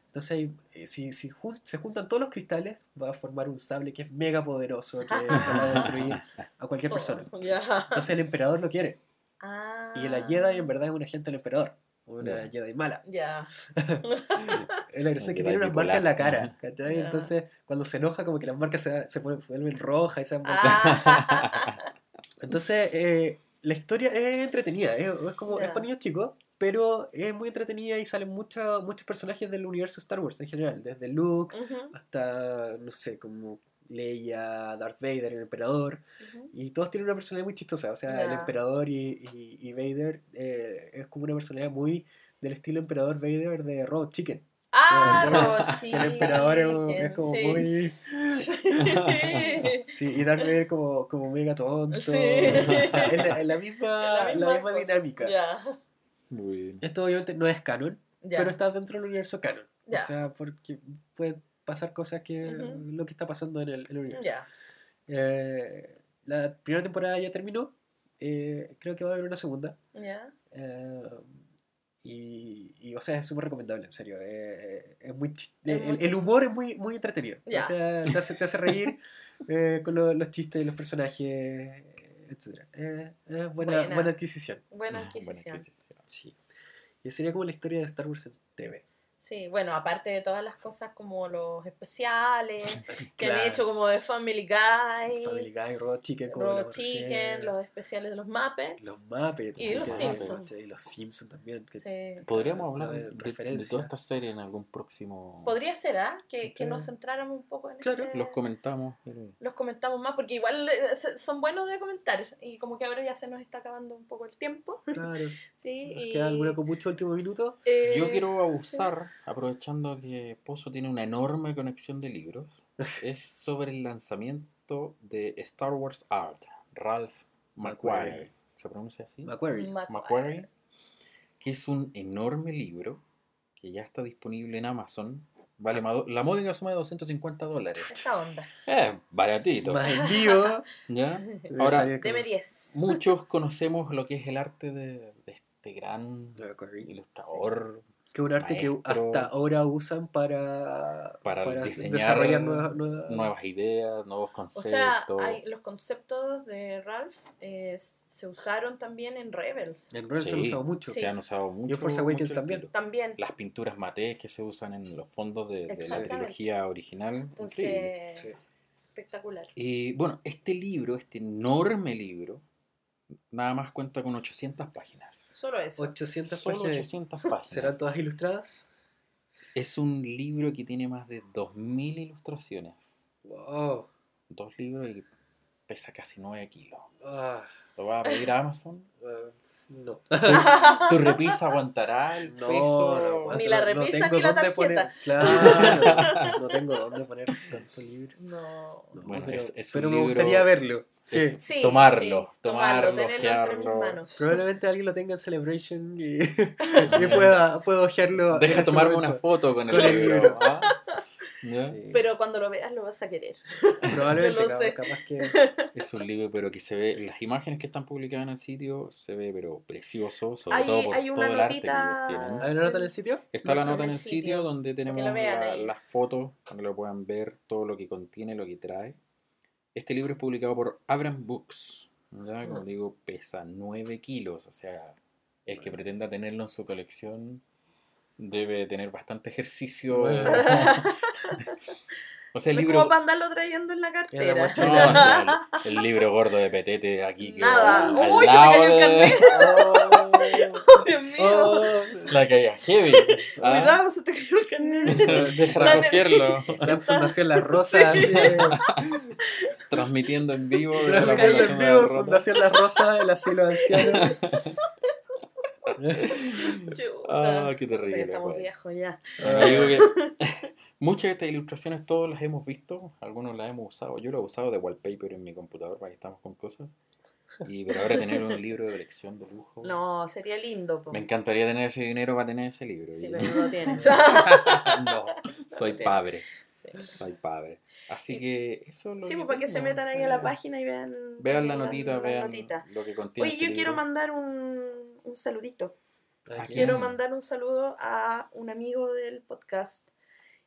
Entonces, eh, si, si jun- se juntan todos los cristales, va a formar un sable que es mega poderoso, que va a destruir a cualquier persona. Ya. Entonces, el emperador lo quiere. Ah. Y la Jedi en verdad es un agente del emperador. Una Ya. Jedi mala. Ya. Gracia es que tiene unas marcas en la cara. ¿cachai? Ya. Entonces, cuando se enoja, como que las marcas se, se ponen- vuelven rojas y se. Ah. Entonces, eh, la historia es entretenida, es, es como, es para niños chicos, pero es muy entretenida y salen muchos muchos personajes del universo Star Wars en general, desde Luke hasta, no sé, como Leia, Darth Vader, el emperador, y todos tienen una personalidad muy chistosa, o sea, el emperador y, y, y Vader eh, es como una personalidad muy del estilo emperador Vader de Robot Chicken. Ah, el- Robot que el emperador es, Chicken, como sí. muy... Sí. Y Darth Vader como, como mega tonto. Sí. Es la, es la misma, La la misma dinámica. Muy bien. Esto obviamente no es canon, pero está dentro del universo canon. O sea, porque puede pasar cosas que Ujú. lo que está pasando en el, en el universo. Ya. Eh, la primera temporada ya terminó. eh, creo que va a haber una segunda. Ya. eh, y, y, o sea, es súper recomendable, en serio. eh, es muy Es el, muy el humor es muy, muy entretenido. Ya. O sea, te hace, te hace reír eh, con lo- los chistes los personajes, etc. Eh, buena, Buena. buena adquisición. Buena Buena adquisición. adquisición. Sí. Y sería como la historia de Star Wars en TV. Sí, bueno, aparte de todas las cosas como los especiales, que Claro. han hecho como de Family Guy, Family Guy, Robot Chicken, como Robot Chicken, los especiales de los Muppets. los Muppets. Y los que- Simpsons. Y los Simpsons también. que- Sí. Podríamos hablar de, de- de referencia. toda esta serie en algún próximo. Podría ser, ¿ah? Que, que Claro. nos centráramos un poco en Claro. este- Los comentamos. pero- los comentamos más, porque igual eh, son buenos de comentar. Y como que ahora ya se nos está acabando un poco el tiempo. Claro. ¿sí? ¿Nos y, queda alguna con mucho último minuto? eh, Yo quiero abusar, aprovechando que Pozo tiene una enorme conexión de libros, es sobre el lanzamiento de Star Wars Art, Ralph Macquarie. McQuarrie. ¿Se pronuncia así? Macquarie. Macquarie. Macquarie, que es un enorme libro que ya está disponible en Amazon. Vale, ma- la módica suma de 250 dólares. Esta onda. Eh, baratito. Más en vivo. ¿Ya? Ahora, Deme 10. Muchos conocemos lo que es el arte de, de este gran ilustrador Que un arte que Maestro. hasta ahora usan para, para, diseñar desarrollar nuevas, nuevas- nuevas ideas, nuevos O conceptos. sea, hay, los conceptos de Ralph eh, se usaron también en Rebels. En Rebels se han Sí. usado mucho. Sí. Se han usado mucho. Y en Force Awakens también. También. Las pinturas matés que se usan en los fondos de, de la trilogía original. Entonces, Sí. espectacular. Y bueno, este libro, este enorme libro, nada más cuenta con 800 páginas. Solo eso. 800 Solo páginas. 800 páginas. ¿Serán todas ilustradas? Es un libro que tiene más de 2.000 ilustraciones. Wow. Dos libros y pesa casi 9 kilos. Ah, ¿Lo vas a pedir a Amazon? ah, no. ¿Tu, tu repisa aguantará el No, peso? no, Ni la no repisa tengo ni la dónde poner- tarjeta. Claro, no tengo dónde poner tanto libro. No. No, Bueno, pero es- es un pero me libro- gustaría verlo. Sí. Es- Sí, tomarlo, sí, tomarlo, tenerlo entre mis ojearlo. manos. Probablemente alguien lo tenga en Celebration y, y pueda, pueda ojearlo. Deja tomarme momento. una foto con el Con el libro. libro. ¿ah? ¿Ya? Sí. Pero cuando lo veas lo vas a querer. Probablemente, yo lo capaz, sé. capaz que. Es un libro, pero que se ve, las imágenes que están publicadas en el sitio se ve, pero precioso, sobre Hay- todo por hay todo el arte que ellos tienen. ¿Hay una nota en el sitio? Está la nota en el sitio sitio, donde tenemos la- las fotos, para que lo puedan ver, todo lo que contiene, lo que trae. Este libro es publicado por Abram Books. ¿ya? Como Ah. digo, pesa 9 kilos. O sea, el que pretenda tenerlo en su colección debe tener bastante ejercicio. Bueno. o sea, el No es libro... como para andarlo trayendo en la cartera. No, mochila. o sea, el, el libro gordo de Petete aquí que Nada. al, Uy, se te lado cayó el de carnet. Dios mío. Oh, la caída heavy. ¿ah? Cuidado, se te cayó el carnet. Deja La recogerlo. en Fundación Las Rosas. así, Transmitiendo en vivo la Transmitiendo en Fundación de vivo, la. Fundación Las Rosas, el asilo de ancianos. Chuta. Ah, qué Pero terrible. estamos pues. viejos ya. Bueno, digo que muchas de estas ilustraciones todas las hemos visto, algunos las hemos usado. Yo lo he usado de wallpaper en mi computador para que estamos con cosas. Y pero ahora tener un libro de colección de lujo. No, sería lindo. po. Me encantaría tener ese dinero para tener ese libro. Sí, y- pero no lo tienes. no, soy padre. Sí. Soy padre. Así Sí. que eso es lo Sí, pues para que se metan ahí a la página y vean. Vean la notita, vean notitas. lo que contiene. Oye, este yo quiero libro. mandar un, un saludito. Quiero mandar un saludo a un amigo del podcast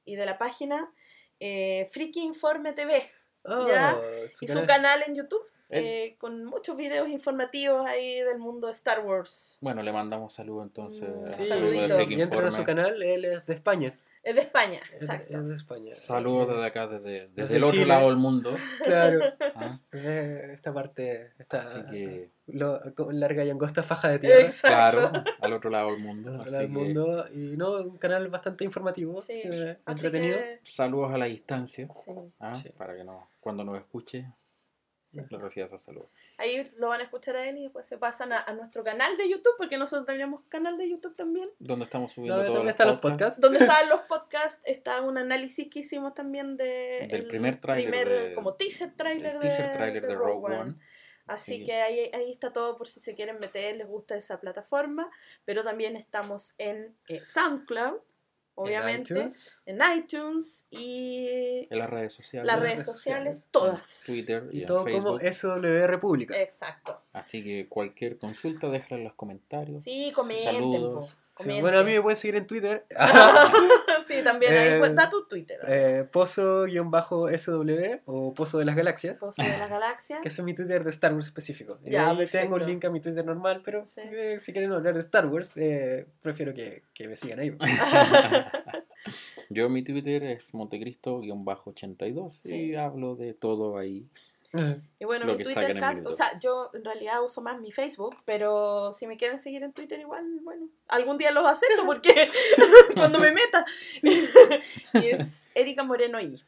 y de la página eh, Friki Informe TV Oh, Ya, su y su canal. canal en YouTube. Eh, con muchos videos informativos ahí del mundo de Star Wars. Bueno, le mandamos saludos entonces. Mm, a Sí, saludito. A su canal, él es de España. Es de España, exacto. Es de España. Saludos desde acá, desde, desde, Desde el otro Chile. lado del mundo. Claro. ¿ah? Esta parte, esta Así que, lo- larga y angosta faja de tierra. Exacto. claro, al otro lado del mundo. al otro lado del que, mundo. Y no, un canal bastante informativo, Sí, eh, entretenido. que, saludos a la distancia. sí, ¿ah? Sí. Para que no, cuando nos escuche, sí. Ahí lo van a escuchar a él y después se pasan a, a nuestro canal de YouTube, porque nosotros tenemos canal de YouTube también. Donde estamos subiendo ¿Dónde, todos dónde los están los podcasts. Donde estaban los podcasts, está un análisis que hicimos también de Del el primer tráiler primer, de- como teaser trailer El de, teaser trailer de Rogue One. Así Sí. que ahí, ahí está todo por si se quieren meter, les gusta esa plataforma. Pero también estamos en eh, SoundCloud, obviamente, En iTunes. en iTunes y En las redes sociales. las redes sociales. sociales, todas. Twitter y, Y en todo Facebook. como SW República. Exacto. Así que cualquier consulta, déjala en los comentarios. Sí, comenten. Saludos. Sí, bueno, a mí me pueden seguir en Twitter. sí, también ahí Eh, cuenta tu Twitter. eh, Pozo-SW o Pozo de las Galaxias. Pozo de las galaxias. Que es mi Twitter de Star Wars específico. Y Ya, ahí tengo un link a mi Twitter normal, pero Sí. eh, si quieren hablar de Star Wars, eh, prefiero que, que me sigan ahí. Yo mi Twitter es montecristo-82 Sí. y hablo de todo ahí. Y bueno, mi Twitter, en el casi- o sea, yo en realidad uso más mi Facebook, pero si me quieren seguir en Twitter igual, bueno, algún día los acepto porque cuando me meta. y es Erika Moreno I.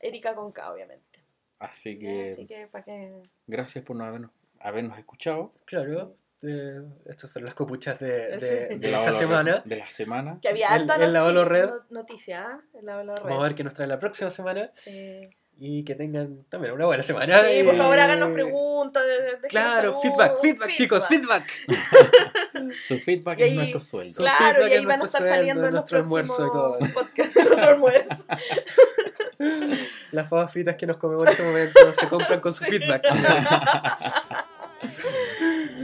Erika con K, obviamente. Así que Así que para que... gracias por no habernos, habernos escuchado. Claro, eh, estas fueron las copuchas de, de- Sí. de De la, esta semana. De la semana. Que había En- harta en la noticia, Holo Red. no- noticia, ¿ah? En la Red. Vamos a ver qué nos trae la próxima semana Sí. Y que tengan también una buena semana. Sí, por favor háganos preguntas. de- de- Claro, saludos, feedback, feedback, chicos, feedback. Su feedback Y es ahí- nuestro sueldo. Su Claro, feedback y ahí van a estar saliendo en los nuestro almuerzo y todo. podcasts. nuestro almuerzo. Las papas fritas que nos comemos en este momento se compran con su feedback.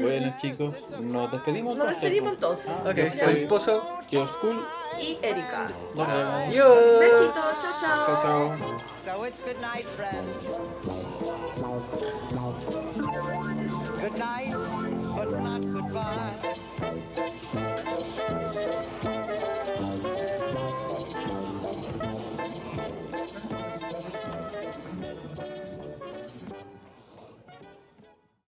Bueno chicos, nos despedimos. Nos despedimos entonces. Ah, Ok, yo soy Pozo. Kios Cool. Y Erika. Nos vemos. Adiós. Besitos, chao, chao. Chao, chao. So it's good night, friends. Good night, but not goodbye.